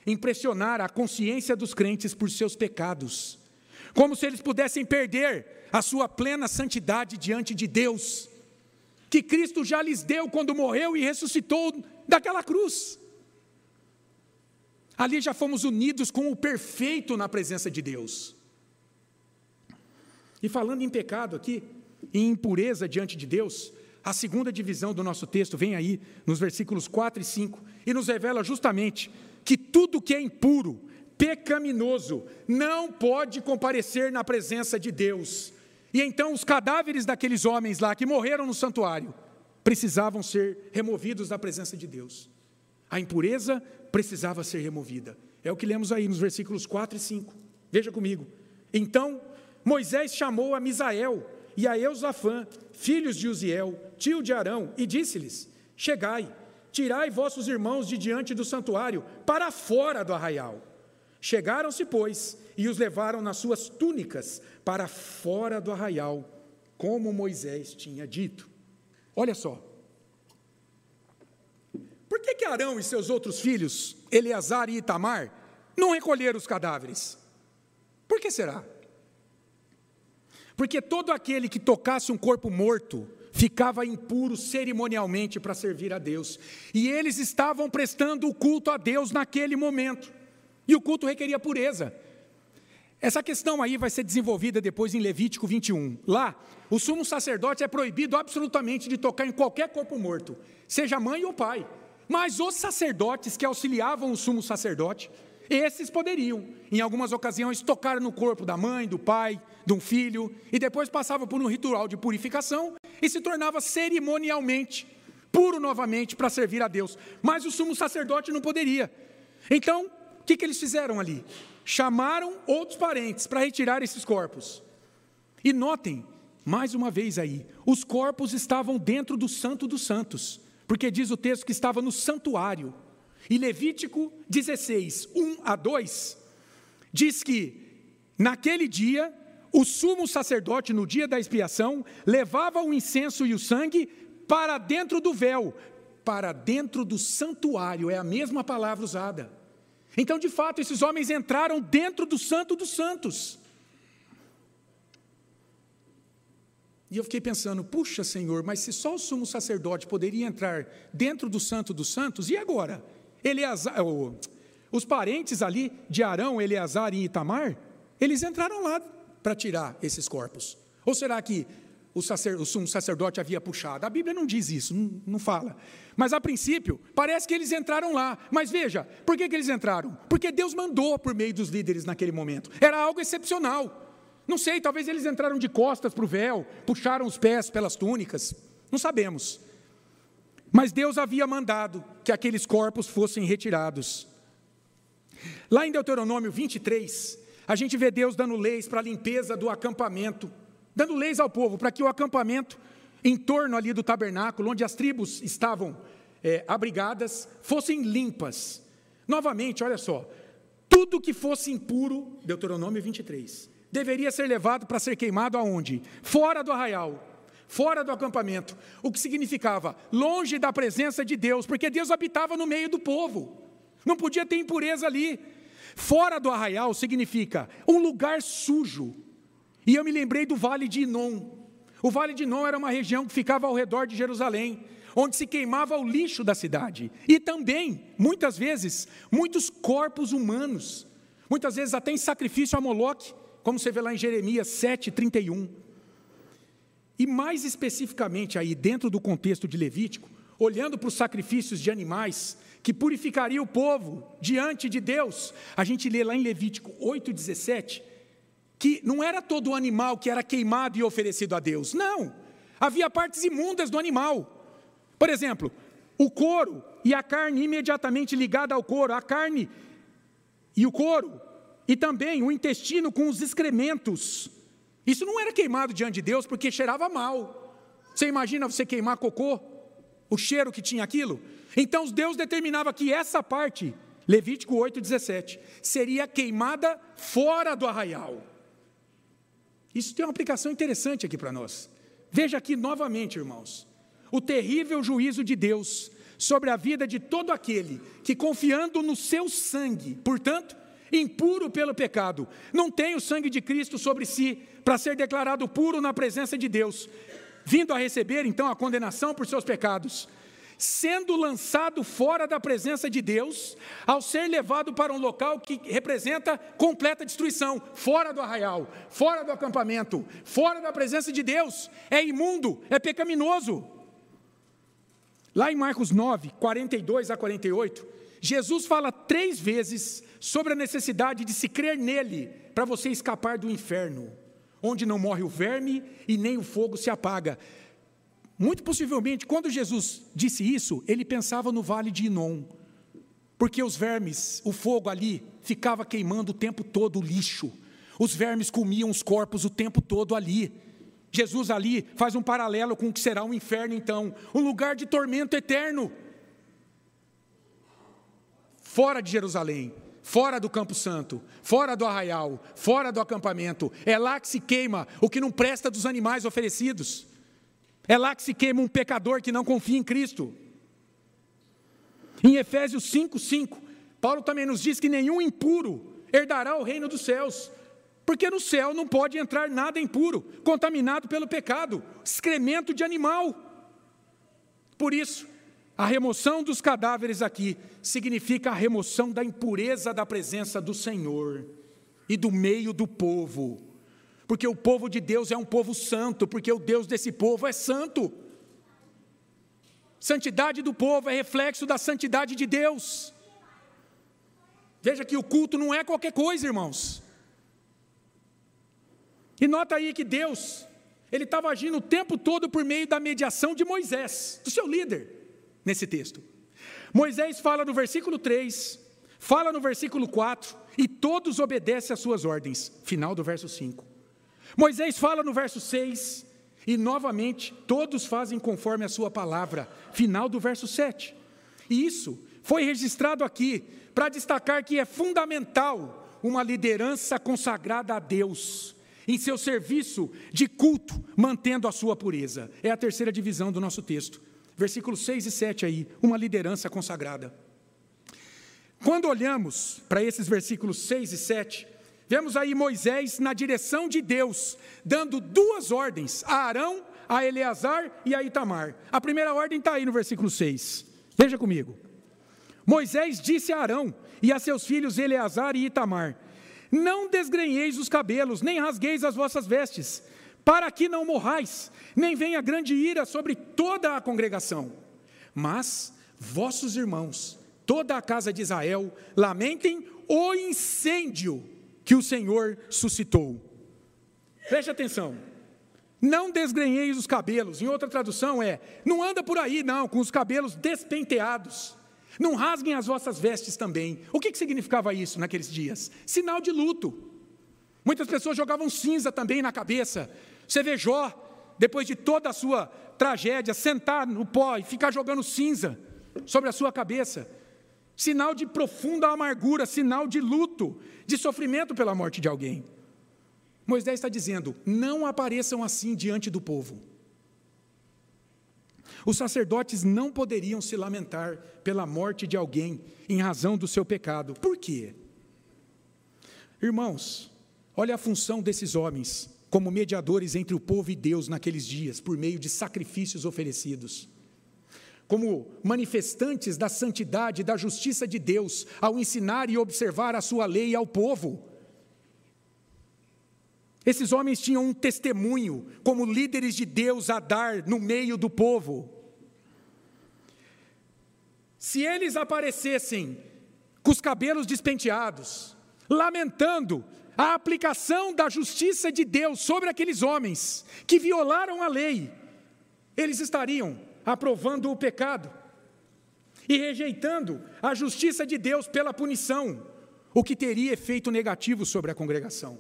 em pressionar a consciência dos crentes por seus pecados, como se eles pudessem perder a sua plena santidade diante de Deus, que Cristo já lhes deu quando morreu e ressuscitou daquela cruz. Ali já fomos unidos com o perfeito na presença de Deus. E falando em pecado aqui, em impureza diante de Deus, a segunda divisão do nosso texto vem aí, nos versículos 4 e 5, e nos revela justamente que tudo que é impuro, pecaminoso, não pode comparecer na presença de Deus. E então os cadáveres daqueles homens lá que morreram no santuário precisavam ser removidos da presença de Deus. A impureza precisava ser removida. É o que lemos aí nos versículos 4 e 5. Veja comigo. Então Moisés chamou a Misael e a Eusafã, filhos de Uziel, tio de Arão, e disse-lhes: Chegai, tirai vossos irmãos de diante do santuário, para fora do arraial. Chegaram-se, pois, e os levaram nas suas túnicas para fora do arraial, como Moisés tinha dito. Olha só. Por que, que Arão e seus outros filhos, Eleazar e Itamar, não recolheram os cadáveres? Por que será? Porque todo aquele que tocasse um corpo morto ficava impuro cerimonialmente para servir a Deus. E eles estavam prestando o culto a Deus naquele momento. E o culto requeria pureza. Essa questão aí vai ser desenvolvida depois em Levítico 21. Lá, o sumo sacerdote é proibido absolutamente de tocar em qualquer corpo morto, seja mãe ou pai. Mas os sacerdotes que auxiliavam o sumo sacerdote, esses poderiam, em algumas ocasiões, tocar no corpo da mãe, do pai, de um filho, e depois passava por um ritual de purificação e se tornava cerimonialmente puro novamente para servir a Deus. Mas o sumo sacerdote não poderia. Então, o que, que eles fizeram ali? Chamaram outros parentes para retirar esses corpos. E notem, mais uma vez aí, os corpos estavam dentro do Santo dos Santos, porque diz o texto que estava no santuário. E Levítico 16, 1 a 2, diz que naquele dia o sumo sacerdote, no dia da expiação, levava o incenso e o sangue para dentro do véu, para dentro do santuário, é a mesma palavra usada. Então, de fato, esses homens entraram dentro do Santo dos Santos. E eu fiquei pensando, puxa Senhor, mas se só o sumo sacerdote poderia entrar dentro do Santo dos Santos, e agora? Eleazar, os parentes ali de Arão, Eleazar e Itamar, eles entraram lá para tirar esses corpos? Ou será que o, sacer, o sumo sacerdote havia puxado? A Bíblia não diz isso, não, não, fala. Mas a princípio, parece que eles entraram lá. Mas veja, por que, que eles entraram? Porque Deus mandou por meio dos líderes naquele momento. Era algo excepcional. Não sei, talvez eles entraram de costas para o véu, puxaram os pés pelas túnicas. Não sabemos. Mas Deus havia mandado que aqueles corpos fossem retirados. Lá em Deuteronômio 23, a gente vê Deus dando leis para a limpeza do acampamento, dando leis ao povo para que o acampamento em torno ali do tabernáculo, onde as tribos estavam é, abrigadas, fossem limpas. Novamente, olha só, tudo que fosse impuro, Deuteronômio 23, deveria ser levado para ser queimado aonde? Fora do arraial, fora do acampamento, o que significava longe da presença de Deus, porque Deus habitava no meio do povo, não podia ter impureza ali. Fora do arraial significa um lugar sujo. E eu me lembrei do Vale de Inon. O Vale de Inon era uma região que ficava ao redor de Jerusalém, onde se queimava o lixo da cidade. E também, muitas vezes, muitos corpos humanos. Muitas vezes até em sacrifício a Moloque, como você vê lá em Jeremias 7, 31. E mais especificamente aí, dentro do contexto de Levítico, olhando para os sacrifícios de animais, que purificaria o povo diante de Deus. A gente lê lá em Levítico 8,17 que não era todo o animal que era queimado e oferecido a Deus. Não. Havia partes imundas do animal. Por exemplo, o couro e a carne imediatamente ligada ao couro, a carne e o couro, e também o intestino com os excrementos. Isso não era queimado diante de Deus porque cheirava mal. Você imagina você queimar cocô? O cheiro que tinha aquilo? Então Deus determinava que essa parte, Levítico 8,17, seria queimada fora do arraial. Isso tem uma aplicação interessante aqui para nós. Veja aqui novamente, irmãos, o terrível juízo de Deus sobre a vida de todo aquele que, confiando no seu sangue, portanto, impuro pelo pecado, não tem o sangue de Cristo sobre si para ser declarado puro na presença de Deus, vindo a receber então a condenação por seus pecados, sendo lançado fora da presença de Deus, ao ser levado para um local que representa completa destruição, fora do arraial, fora do acampamento, fora da presença de Deus, é imundo, é pecaminoso. Lá em Marcos 9, 42 a 48, Jesus fala três vezes sobre a necessidade de se crer nele para você escapar do inferno, onde não morre o verme e nem o fogo se apaga. Muito possivelmente, quando Jesus disse isso, ele pensava no vale de Inom, porque os vermes, o fogo ali, ficava queimando o tempo todo o lixo, os vermes comiam os corpos o tempo todo ali. Jesus ali faz um paralelo com o que será o um inferno, então, um lugar de tormento eterno, fora de Jerusalém, fora do Campo Santo, fora do arraial, fora do acampamento, é lá que se queima o que não presta dos animais oferecidos. É lá que se queima um pecador que não confia em Cristo. Em Efésios 5, 5, Paulo também nos diz que nenhum impuro herdará o reino dos céus. Porque no céu não pode entrar nada impuro, contaminado pelo pecado, excremento de animal. Por isso, a remoção dos cadáveres aqui significa a remoção da impureza da presença do Senhor e do meio do povo. Porque o povo de Deus é um povo santo, porque o Deus desse povo é santo. Santidade do povo é reflexo da santidade de Deus. Veja que o culto não é qualquer coisa, irmãos. E nota aí que Deus, ele estava agindo o tempo todo por meio da mediação de Moisés, do seu líder, nesse texto. Moisés fala no versículo 3, fala no versículo 4, e todos obedecem às suas ordens. Final do verso 5. Moisés fala no verso 6, e novamente todos fazem conforme a sua palavra. Final do verso 7. E isso foi registrado aqui para destacar que é fundamental uma liderança consagrada a Deus em seu serviço de culto, mantendo a sua pureza. É a terceira divisão do nosso texto. Versículos 6 e 7 aí, uma liderança consagrada. Quando olhamos para esses versículos 6 e 7, vemos aí Moisés na direção de Deus, dando duas ordens a Arão, a Eleazar e a Itamar. A primeira ordem está aí no versículo 6. Veja comigo. Moisés disse a Arão e a seus filhos Eleazar e Itamar: não desgrenheis os cabelos, nem rasgueis as vossas vestes, para que não morrais, nem venha grande ira sobre toda a congregação. Mas vossos irmãos, toda a casa de Israel, lamentem o incêndio que o Senhor suscitou. Preste atenção. Não desgrenheis os cabelos. Em outra tradução é: não anda por aí, não, com os cabelos despenteados. Não rasguem as vossas vestes também. O que, que significava isso naqueles dias? Sinal de luto. Muitas pessoas jogavam cinza também na cabeça. Você vê Jó, depois de toda a sua tragédia, sentar no pó e ficar jogando cinza sobre a sua cabeça. Sinal de profunda amargura, sinal de luto, de sofrimento pela morte de alguém. Moisés está dizendo: não apareçam assim diante do povo. Os sacerdotes não poderiam se lamentar pela morte de alguém em razão do seu pecado. Por quê? Irmãos, olha a função desses homens como mediadores entre o povo e Deus naqueles dias, por meio de sacrifícios oferecidos. Como manifestantes da santidade e da justiça de Deus, ao ensinar e observar a sua lei ao povo. Esses homens tinham um testemunho como líderes de Deus a dar no meio do povo. Se eles aparecessem com os cabelos despenteados, lamentando a aplicação da justiça de Deus sobre aqueles homens que violaram a lei, eles estariam aprovando o pecado e rejeitando a justiça de Deus pela punição, o que teria efeito negativo sobre a congregação.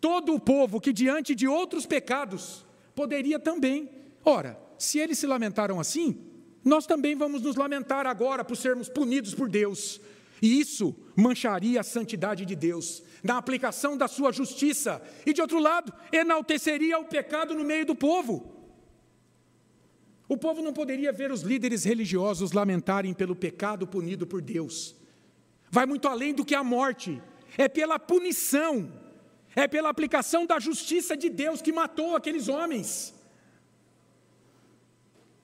Todo o povo que diante de outros pecados poderia também. Ora, se eles se lamentaram assim, nós também vamos nos lamentar agora por sermos punidos por Deus. E isso mancharia a santidade de Deus, na aplicação da sua justiça. E de outro lado, enalteceria o pecado no meio do povo. O povo não poderia ver os líderes religiosos lamentarem pelo pecado punido por Deus. Vai muito além do que a morte, é pela punição, é pela aplicação da justiça de Deus que matou aqueles homens.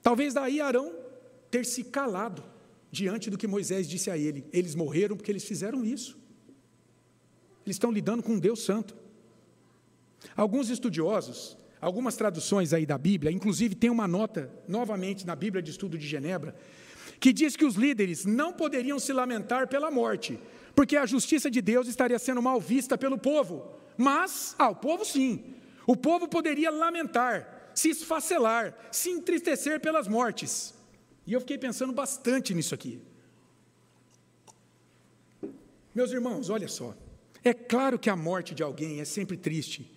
Talvez daí Arão ter se calado diante do que Moisés disse a ele. Eles morreram porque eles fizeram isso. Eles estão lidando com um Deus santo. Alguns estudiosos, algumas traduções aí da Bíblia, inclusive tem uma nota, novamente, na Bíblia de Estudo de Genebra, que diz que os líderes não poderiam se lamentar pela morte, porque a justiça de Deus estaria sendo mal vista pelo povo. Mas, ah, o povo sim, o povo poderia lamentar, se esfacelar, se entristecer pelas mortes. E eu fiquei pensando bastante nisso aqui. Meus irmãos, olha só. É claro que a morte de alguém é sempre triste.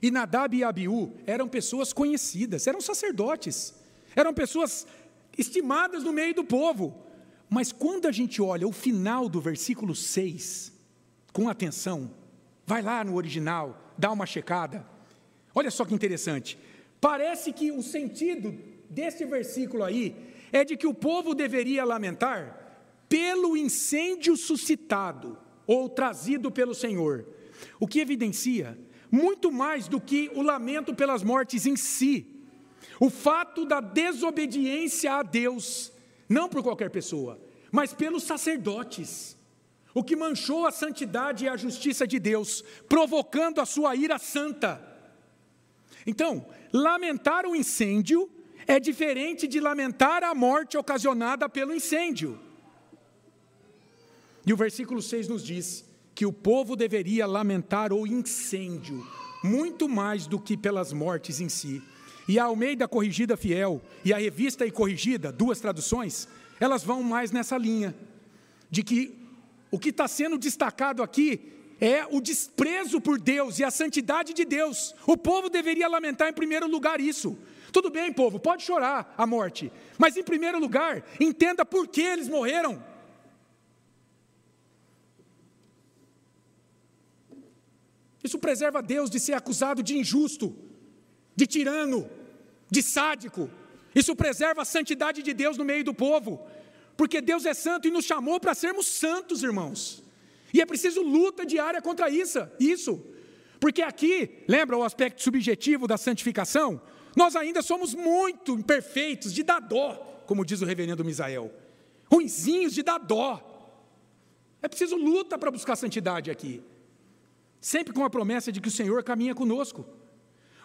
E Nadab e Abiú eram pessoas conhecidas, eram sacerdotes, eram pessoas estimadas no meio do povo. Mas quando a gente olha o final do versículo 6, com atenção, vai lá no original, dá uma checada. Olha só que interessante. Parece que o sentido desse versículo aí é de que o povo deveria lamentar pelo incêndio suscitado ou trazido pelo Senhor, o que evidencia muito mais do que o lamento pelas mortes em si, o fato da desobediência a Deus, não por qualquer pessoa, mas pelos sacerdotes, o que manchou a santidade e a justiça de Deus, provocando a sua ira santa. Então, lamentar o incêndio é diferente de lamentar a morte ocasionada pelo incêndio. E o versículo 6 nos diz que o povo deveria lamentar o incêndio, muito mais do que pelas mortes em si. E a Almeida Corrigida Fiel e a Revista e Corrigida, duas traduções, elas vão mais nessa linha, de que o que está sendo destacado aqui é o desprezo por Deus e a santidade de Deus. O povo deveria lamentar em primeiro lugar isso. Tudo bem, povo, pode chorar a morte, mas em primeiro lugar, entenda por que eles morreram. Isso preserva Deus de ser acusado de injusto, de tirano, de sádico. Isso preserva a santidade de Deus no meio do povo, porque Deus é santo e nos chamou para sermos santos, irmãos. E é preciso luta diária contra isso, isso. Porque aqui, lembra o aspecto subjetivo da santificação? Nós ainda somos muito imperfeitos, de dar dó, como diz o reverendo Misael. Ruinzinhos de dar dó. É preciso luta para buscar santidade aqui. Sempre com a promessa de que o Senhor caminha conosco.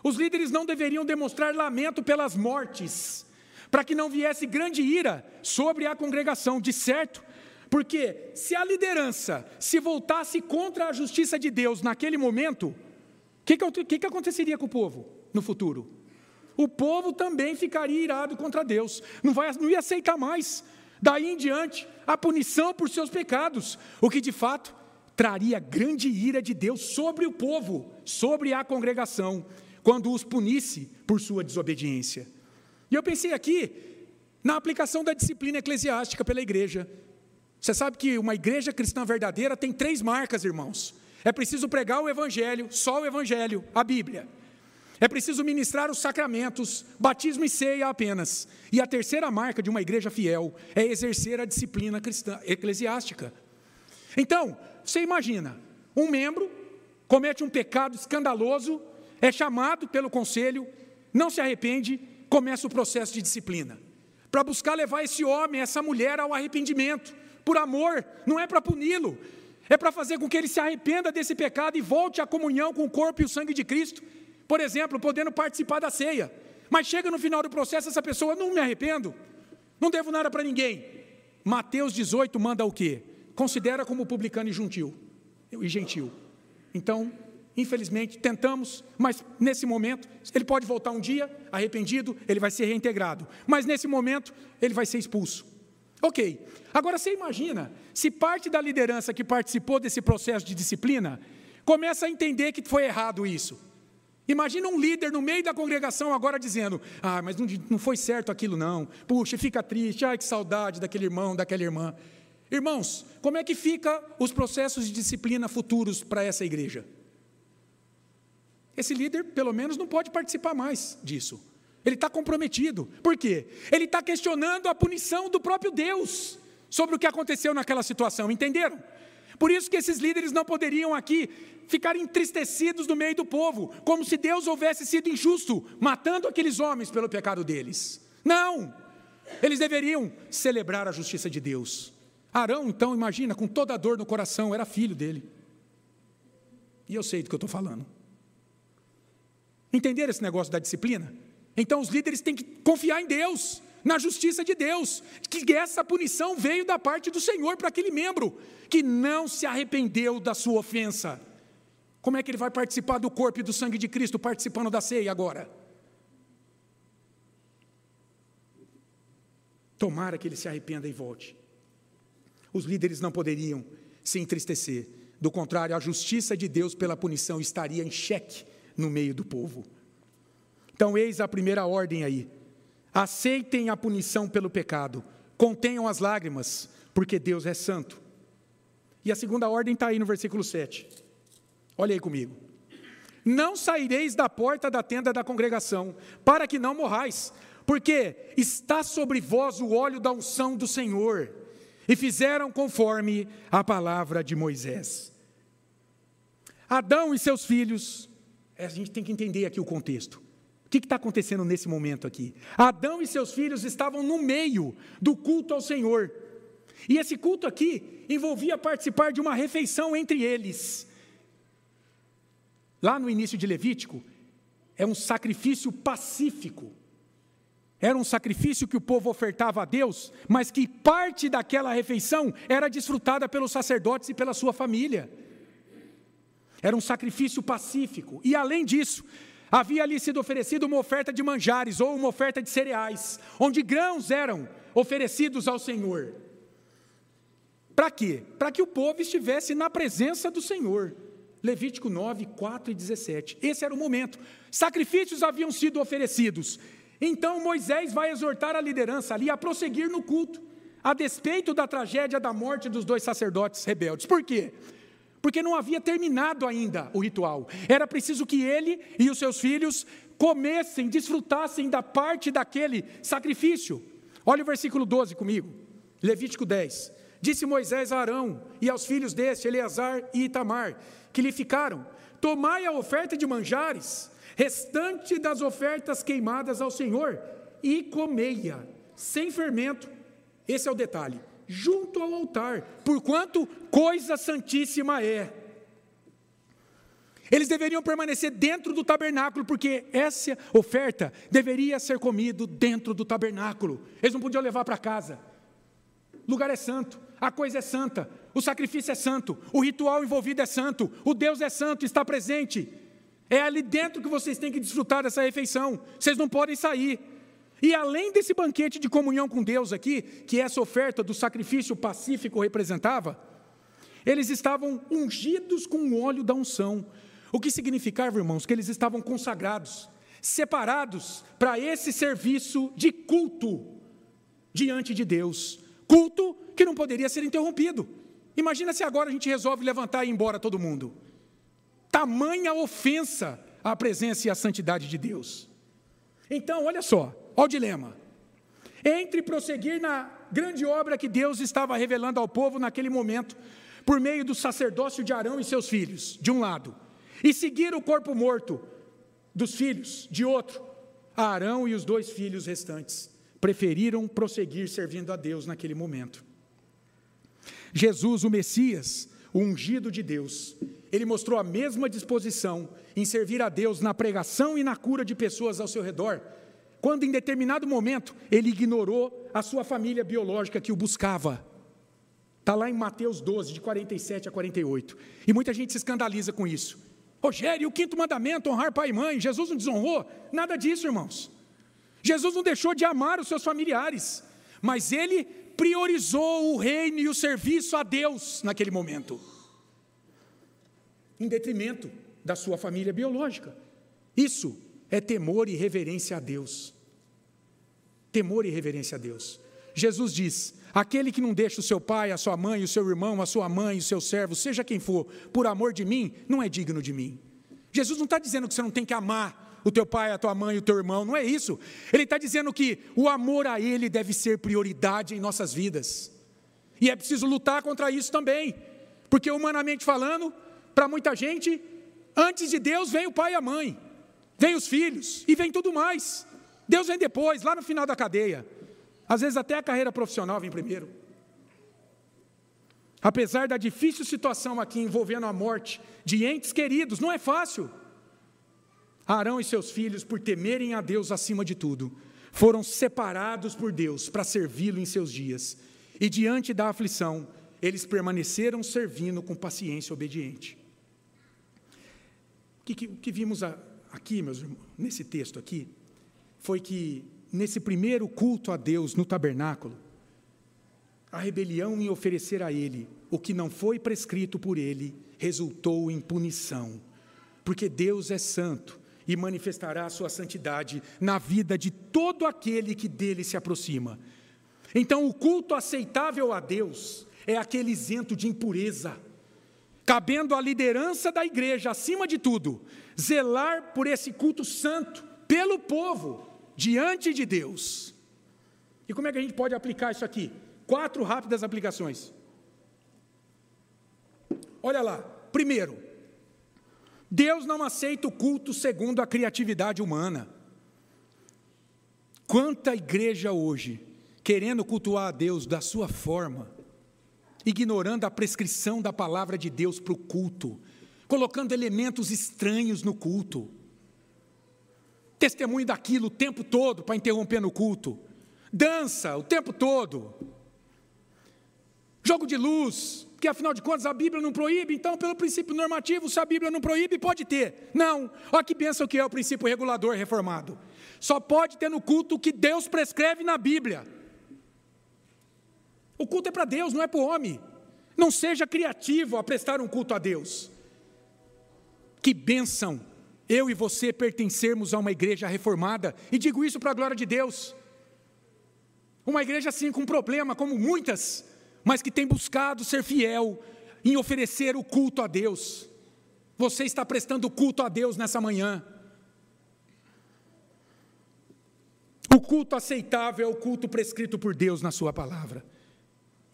Os líderes não deveriam demonstrar lamento pelas mortes, para que não viesse grande ira sobre a congregação, de certo, porque se a liderança se voltasse contra a justiça de Deus naquele momento, o que, que, que aconteceria com o povo no futuro? O povo também ficaria irado contra Deus, não, vai, não ia aceitar mais, daí em diante, a punição por seus pecados, o que de fato traria grande ira de Deus sobre o povo, sobre a congregação quando os punisse por sua desobediência. E eu pensei aqui na aplicação da disciplina eclesiástica pela igreja. Você sabe que uma igreja cristã verdadeira tem três marcas, irmãos. É preciso pregar o evangelho, só o evangelho, a Bíblia. É preciso ministrar os sacramentos, batismo e ceia apenas. E a terceira marca de uma igreja fiel é exercer a disciplina cristã eclesiástica. Então, você imagina, um membro comete um pecado escandaloso é chamado pelo conselho, não se arrepende, começa o processo de disciplina. Para buscar levar esse homem, essa mulher ao arrependimento, por amor, não é para puni-lo, é para fazer com que ele se arrependa desse pecado e volte à comunhão com o corpo e o sangue de Cristo, por exemplo, podendo participar da ceia. Mas chega no final do processo, essa pessoa, não me arrependo, não devo nada para ninguém. Mateus 18 manda o quê? Considera como publicano e gentil. E gentil. Então, Infelizmente, tentamos, mas nesse momento, ele pode voltar um dia, arrependido, ele vai ser reintegrado. Mas nesse momento, ele vai ser expulso. Ok. Agora você imagina, se parte da liderança que participou desse processo de disciplina começa a entender que foi errado isso. Imagina um líder no meio da congregação agora dizendo: Ah, mas não, não foi certo aquilo, não. Puxa, fica triste, ai que saudade daquele irmão, daquela irmã. Irmãos, como é que fica os processos de disciplina futuros para essa igreja? Esse líder, pelo menos, não pode participar mais disso. Ele está comprometido. Por quê? Ele está questionando a punição do próprio Deus sobre o que aconteceu naquela situação. Entenderam? Por isso que esses líderes não poderiam aqui ficar entristecidos no meio do povo, como se Deus houvesse sido injusto, matando aqueles homens pelo pecado deles. Não! Eles deveriam celebrar a justiça de Deus. Arão, então, imagina, com toda a dor no coração, era filho dele. E eu sei do que eu estou falando. Entenderam esse negócio da disciplina? Então os líderes têm que confiar em Deus, na justiça de Deus, que essa punição veio da parte do Senhor para aquele membro que não se arrependeu da sua ofensa. Como é que ele vai participar do corpo e do sangue de Cristo participando da ceia agora? Tomara que ele se arrependa e volte. Os líderes não poderiam se entristecer, do contrário, a justiça de Deus pela punição estaria em xeque no meio do povo. Então, eis a primeira ordem aí. Aceitem a punição pelo pecado, contenham as lágrimas, porque Deus é santo. E a segunda ordem está aí no versículo 7. Olha aí comigo. Não saireis da porta da tenda da congregação, para que não morrais, porque está sobre vós o óleo da unção do Senhor. E fizeram conforme a palavra de Moisés. Adão e seus filhos, a gente tem que entender aqui o contexto. Que está acontecendo nesse momento aqui? Adão e seus filhos estavam no meio do culto ao Senhor. E esse culto aqui envolvia participar de uma refeição entre eles. Lá no início de Levítico, é um sacrifício pacífico. Era um sacrifício que o povo ofertava a Deus, mas que parte daquela refeição era desfrutada pelos sacerdotes e pela sua família. Era um sacrifício pacífico. E além disso, havia ali sido oferecida uma oferta de manjares ou uma oferta de cereais, onde grãos eram oferecidos ao Senhor. Para quê? Para que o povo estivesse na presença do Senhor. Levítico 9, 4 e 17. Esse era o momento. Sacrifícios haviam sido oferecidos. Então Moisés vai exortar a liderança ali a prosseguir no culto, a despeito da tragédia da morte dos dois sacerdotes rebeldes. Por quê? Porque não havia terminado ainda o ritual. Era preciso que ele e os seus filhos comessem, desfrutassem da parte daquele sacrifício. Olha o versículo 12 comigo, Levítico 10. Disse Moisés a Arão e aos filhos deste, Eleazar e Itamar, que lhe ficaram: Tomai a oferta de manjares, restante das ofertas queimadas ao Senhor, e comei-a, sem fermento. Esse é o detalhe. Junto ao altar, porquanto coisa santíssima é. Eles deveriam permanecer dentro do tabernáculo, porque essa oferta deveria ser comido dentro do tabernáculo. Eles não podiam levar para casa. O lugar é santo, a coisa é santa, o sacrifício é santo, o ritual envolvido é santo, o Deus é santo, está presente. É ali dentro que vocês têm que desfrutar dessa refeição. Vocês não podem sair. E além desse banquete de comunhão com Deus aqui, que essa oferta do sacrifício pacífico representava, eles estavam ungidos com o óleo da unção. O que significava, irmãos, que eles estavam consagrados, separados para esse serviço de culto diante de Deus. Culto que não poderia ser interrompido. Imagina se agora a gente resolve levantar e ir embora todo mundo. Tamanha ofensa à presença e à santidade de Deus. Então, olha só, olha o dilema. Entre prosseguir na grande obra que Deus estava revelando ao povo naquele momento, por meio do sacerdócio de Arão e seus filhos, de um lado, e seguir o corpo morto dos filhos, de outro, Arão e os dois filhos restantes preferiram prosseguir servindo a Deus naquele momento. Jesus, o Messias, o ungido de Deus, ele mostrou a mesma disposição em servir a Deus na pregação e na cura de pessoas ao seu redor, quando em determinado momento ele ignorou a sua família biológica que o buscava. Está lá em Mateus 12, de 47 a 48. E muita gente se escandaliza com isso. Rogério, o quinto mandamento, honrar pai e mãe, Jesus não desonrou? Nada disso, irmãos. Jesus não deixou de amar os seus familiares, mas ele priorizou o reino e o serviço a Deus naquele momento, em detrimento da sua família biológica. Isso é temor e reverência a Deus. Temor e reverência a Deus. Jesus diz: Aquele que não deixa o seu pai, a sua mãe, o seu irmão, a sua mãe, o seu servo, seja quem for, por amor de mim, não é digno de mim. Jesus não está dizendo que você não tem que amar o teu pai, a tua mãe, o teu irmão, não é isso. Ele está dizendo que o amor a Ele deve ser prioridade em nossas vidas. E é preciso lutar contra isso também, porque humanamente falando, para muita gente, antes de Deus vem o pai e a mãe, vem os filhos e vem tudo mais. Deus vem depois, lá no final da cadeia. Às vezes até a carreira profissional vem primeiro. Apesar da difícil situação aqui envolvendo a morte de entes queridos, não é fácil. Arão e seus filhos, por temerem a Deus acima de tudo, foram separados por Deus para servi-lo em seus dias. E diante da aflição, eles permaneceram servindo com paciência obediente. O que, que, que vimos aqui, meus irmãos, nesse texto aqui, foi que nesse primeiro culto a Deus no tabernáculo, a rebelião em oferecer a Ele o que não foi prescrito por Ele resultou em punição, porque Deus é santo e manifestará a sua santidade na vida de todo aquele que dele se aproxima. Então, o culto aceitável a Deus é aquele isento de impureza, cabendo à liderança da igreja, acima de tudo, zelar por esse culto santo, pelo povo, diante de Deus. E como é que a gente pode aplicar isso aqui? Quatro rápidas aplicações. Olha lá, primeiro, Deus não aceita o culto segundo a criatividade humana. Quanta igreja hoje, querendo cultuar a Deus da sua forma, ignorando a prescrição da palavra de Deus para o culto, colocando elementos estranhos no culto, testemunho daquilo o tempo todo para interromper no culto, dança o tempo todo, jogo de luz, que afinal de contas a Bíblia não proíbe, então, pelo princípio normativo, se a Bíblia não proíbe, pode ter. Não, olha que bênção que é o princípio regulador reformado. Só pode ter no culto o que Deus prescreve na Bíblia. O culto é para Deus, não é para o homem. Não seja criativo a prestar um culto a Deus. Que bênção eu e você pertencermos a uma igreja reformada, e digo isso para a glória de Deus. Uma igreja assim com problema, como muitas, mas que tem buscado ser fiel em oferecer o culto a Deus. Você está prestando culto a Deus nessa manhã. O culto aceitável é o culto prescrito por Deus na Sua palavra.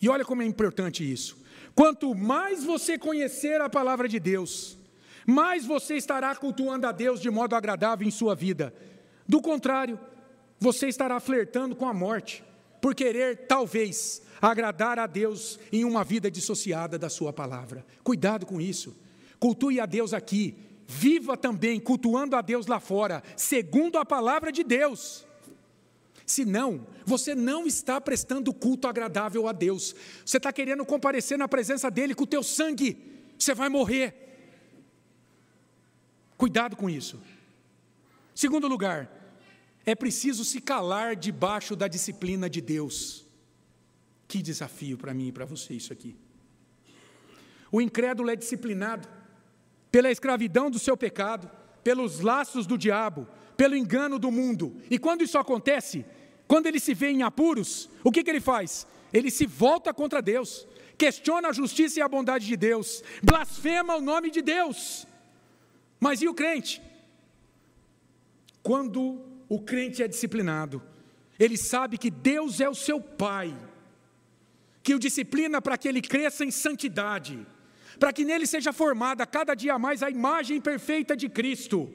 E olha como é importante isso. Quanto mais você conhecer a palavra de Deus, mais você estará cultuando a Deus de modo agradável em sua vida. Do contrário, você estará flertando com a morte, por querer, talvez, agradar a Deus em uma vida dissociada da Sua palavra. Cuidado com isso. Cultue a Deus aqui, viva também cultuando a Deus lá fora, segundo a palavra de Deus. Senão, você não está prestando culto agradável a Deus. Você está querendo comparecer na presença dEle com o teu sangue. Você vai morrer. Cuidado com isso. Segundo lugar, é preciso se calar debaixo da disciplina de Deus. Que desafio para mim e para você isso aqui. O incrédulo é disciplinado pela escravidão do seu pecado, pelos laços do diabo, pelo engano do mundo. E quando isso acontece, quando ele se vê em apuros, o que, que ele faz? Ele se volta contra Deus, questiona a justiça e a bondade de Deus, blasfema o nome de Deus. Mas e o crente? Quando o crente é disciplinado, ele sabe que Deus é o seu Pai, que o disciplina para que ele cresça em santidade, para que nele seja formada cada dia mais a imagem perfeita de Cristo.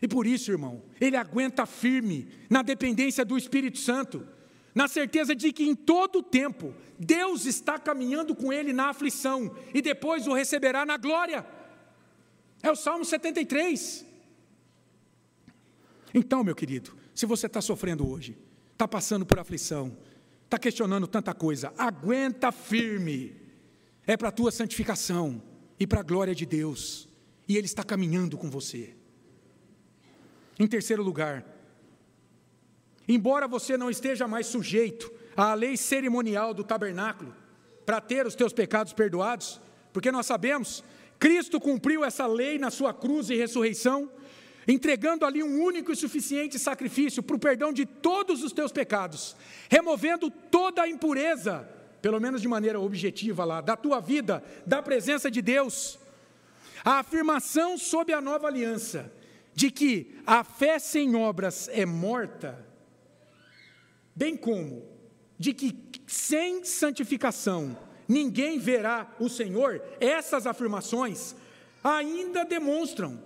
E por isso, irmão, ele aguenta firme na dependência do Espírito Santo, na certeza de que em todo o tempo Deus está caminhando com ele na aflição e depois o receberá na glória. É o Salmo 73. Então, meu querido, se você está sofrendo hoje, está passando por aflição, está questionando tanta coisa, aguenta firme. É para a tua santificação e para a glória de Deus. E Ele está caminhando com você. Em terceiro lugar, embora você não esteja mais sujeito à lei cerimonial do tabernáculo, para ter os teus pecados perdoados, porque nós sabemos Cristo cumpriu essa lei na sua cruz e ressurreição, entregando ali um único e suficiente sacrifício para o perdão de todos os teus pecados, removendo toda a impureza, pelo menos de maneira objetiva lá, da tua vida, da presença de Deus. A afirmação sob a nova aliança de que a fé sem obras é morta, bem como de que sem santificação ninguém verá o Senhor, essas afirmações ainda demonstram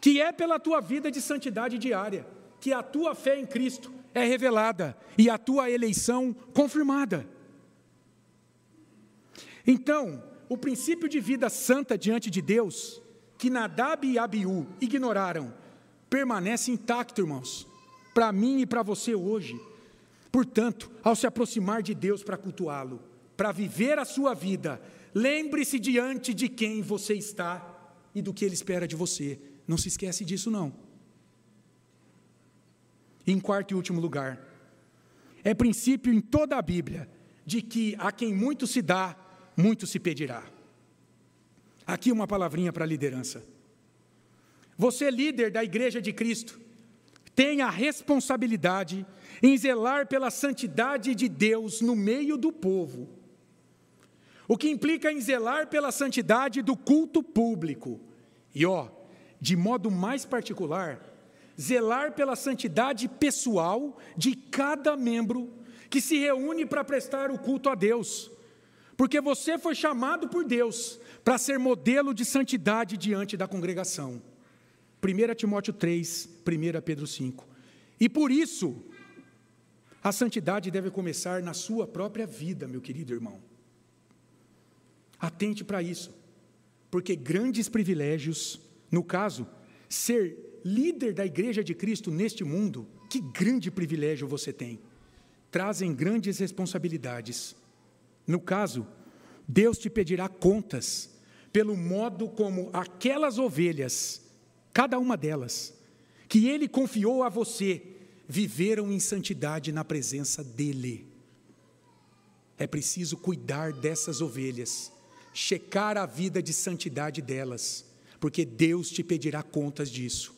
que é pela tua vida de santidade diária que a tua fé em Cristo é revelada e a tua eleição confirmada. Então, o princípio de vida santa diante de Deus, que Nadab e Abiú ignoraram, permanece intacto, irmãos, para mim e para você hoje. Portanto, ao se aproximar de Deus para cultuá-lo, para viver a sua vida, lembre-se diante de quem você está e do que ele espera de você. Não se esquece disso, não. Em quarto e último lugar, é princípio em toda a Bíblia de que a quem muito se dá, muito se pedirá. Aqui uma palavrinha para a liderança. Você, líder da Igreja de Cristo, tem a responsabilidade em zelar pela santidade de Deus no meio do povo o que implica em zelar pela santidade do culto público. E ó, de modo mais particular, zelar pela santidade pessoal de cada membro que se reúne para prestar o culto a Deus. Porque você foi chamado por Deus para ser modelo de santidade diante da congregação. 1 Timóteo 3, 1 Pedro 5. E por isso, a santidade deve começar na sua própria vida, meu querido irmão. Atente para isso, porque grandes privilégios, no caso, ser líder da igreja de Cristo neste mundo, que grande privilégio você tem, trazem grandes responsabilidades. No caso, Deus te pedirá contas pelo modo como aquelas ovelhas, cada uma delas, que Ele confiou a você, viveram em santidade na presença dEle. É preciso cuidar dessas ovelhas checar a vida de santidade delas, porque Deus te pedirá contas disso.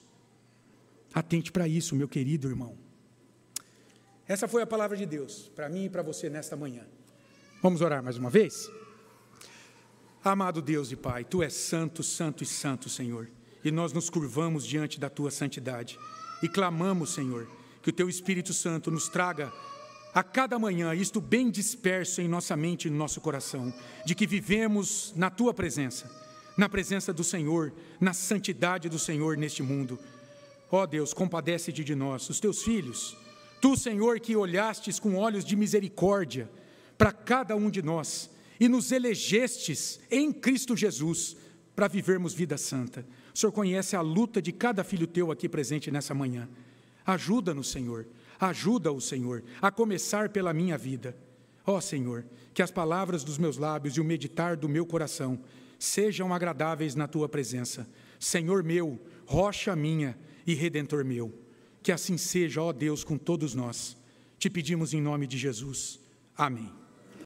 Atente para isso, meu querido irmão. Essa foi a palavra de Deus para mim e para você nesta manhã. Vamos orar mais uma vez? Amado Deus e Pai, Tu és santo, santo e santo, Senhor, e nós nos curvamos diante da Tua santidade e clamamos, Senhor, que o Teu Espírito Santo nos traga a cada manhã, isto bem disperso em nossa mente e no nosso coração, de que vivemos na tua presença, na presença do Senhor, na santidade do Senhor neste mundo. Ó oh Deus, compadece-te de nós, os teus filhos. Tu, Senhor, que olhastes com olhos de misericórdia para cada um de nós e nos elegestes em Cristo Jesus para vivermos vida santa. O Senhor conhece a luta de cada filho teu aqui presente nessa manhã. Ajuda-nos, Senhor Ajuda o Senhor, a começar pela minha vida. Ó Senhor, que as palavras dos meus lábios e o meditar do meu coração sejam agradáveis na tua presença. Senhor meu, rocha minha e redentor meu. Que assim seja, ó Deus, com todos nós. Te pedimos em nome de Jesus. Amém.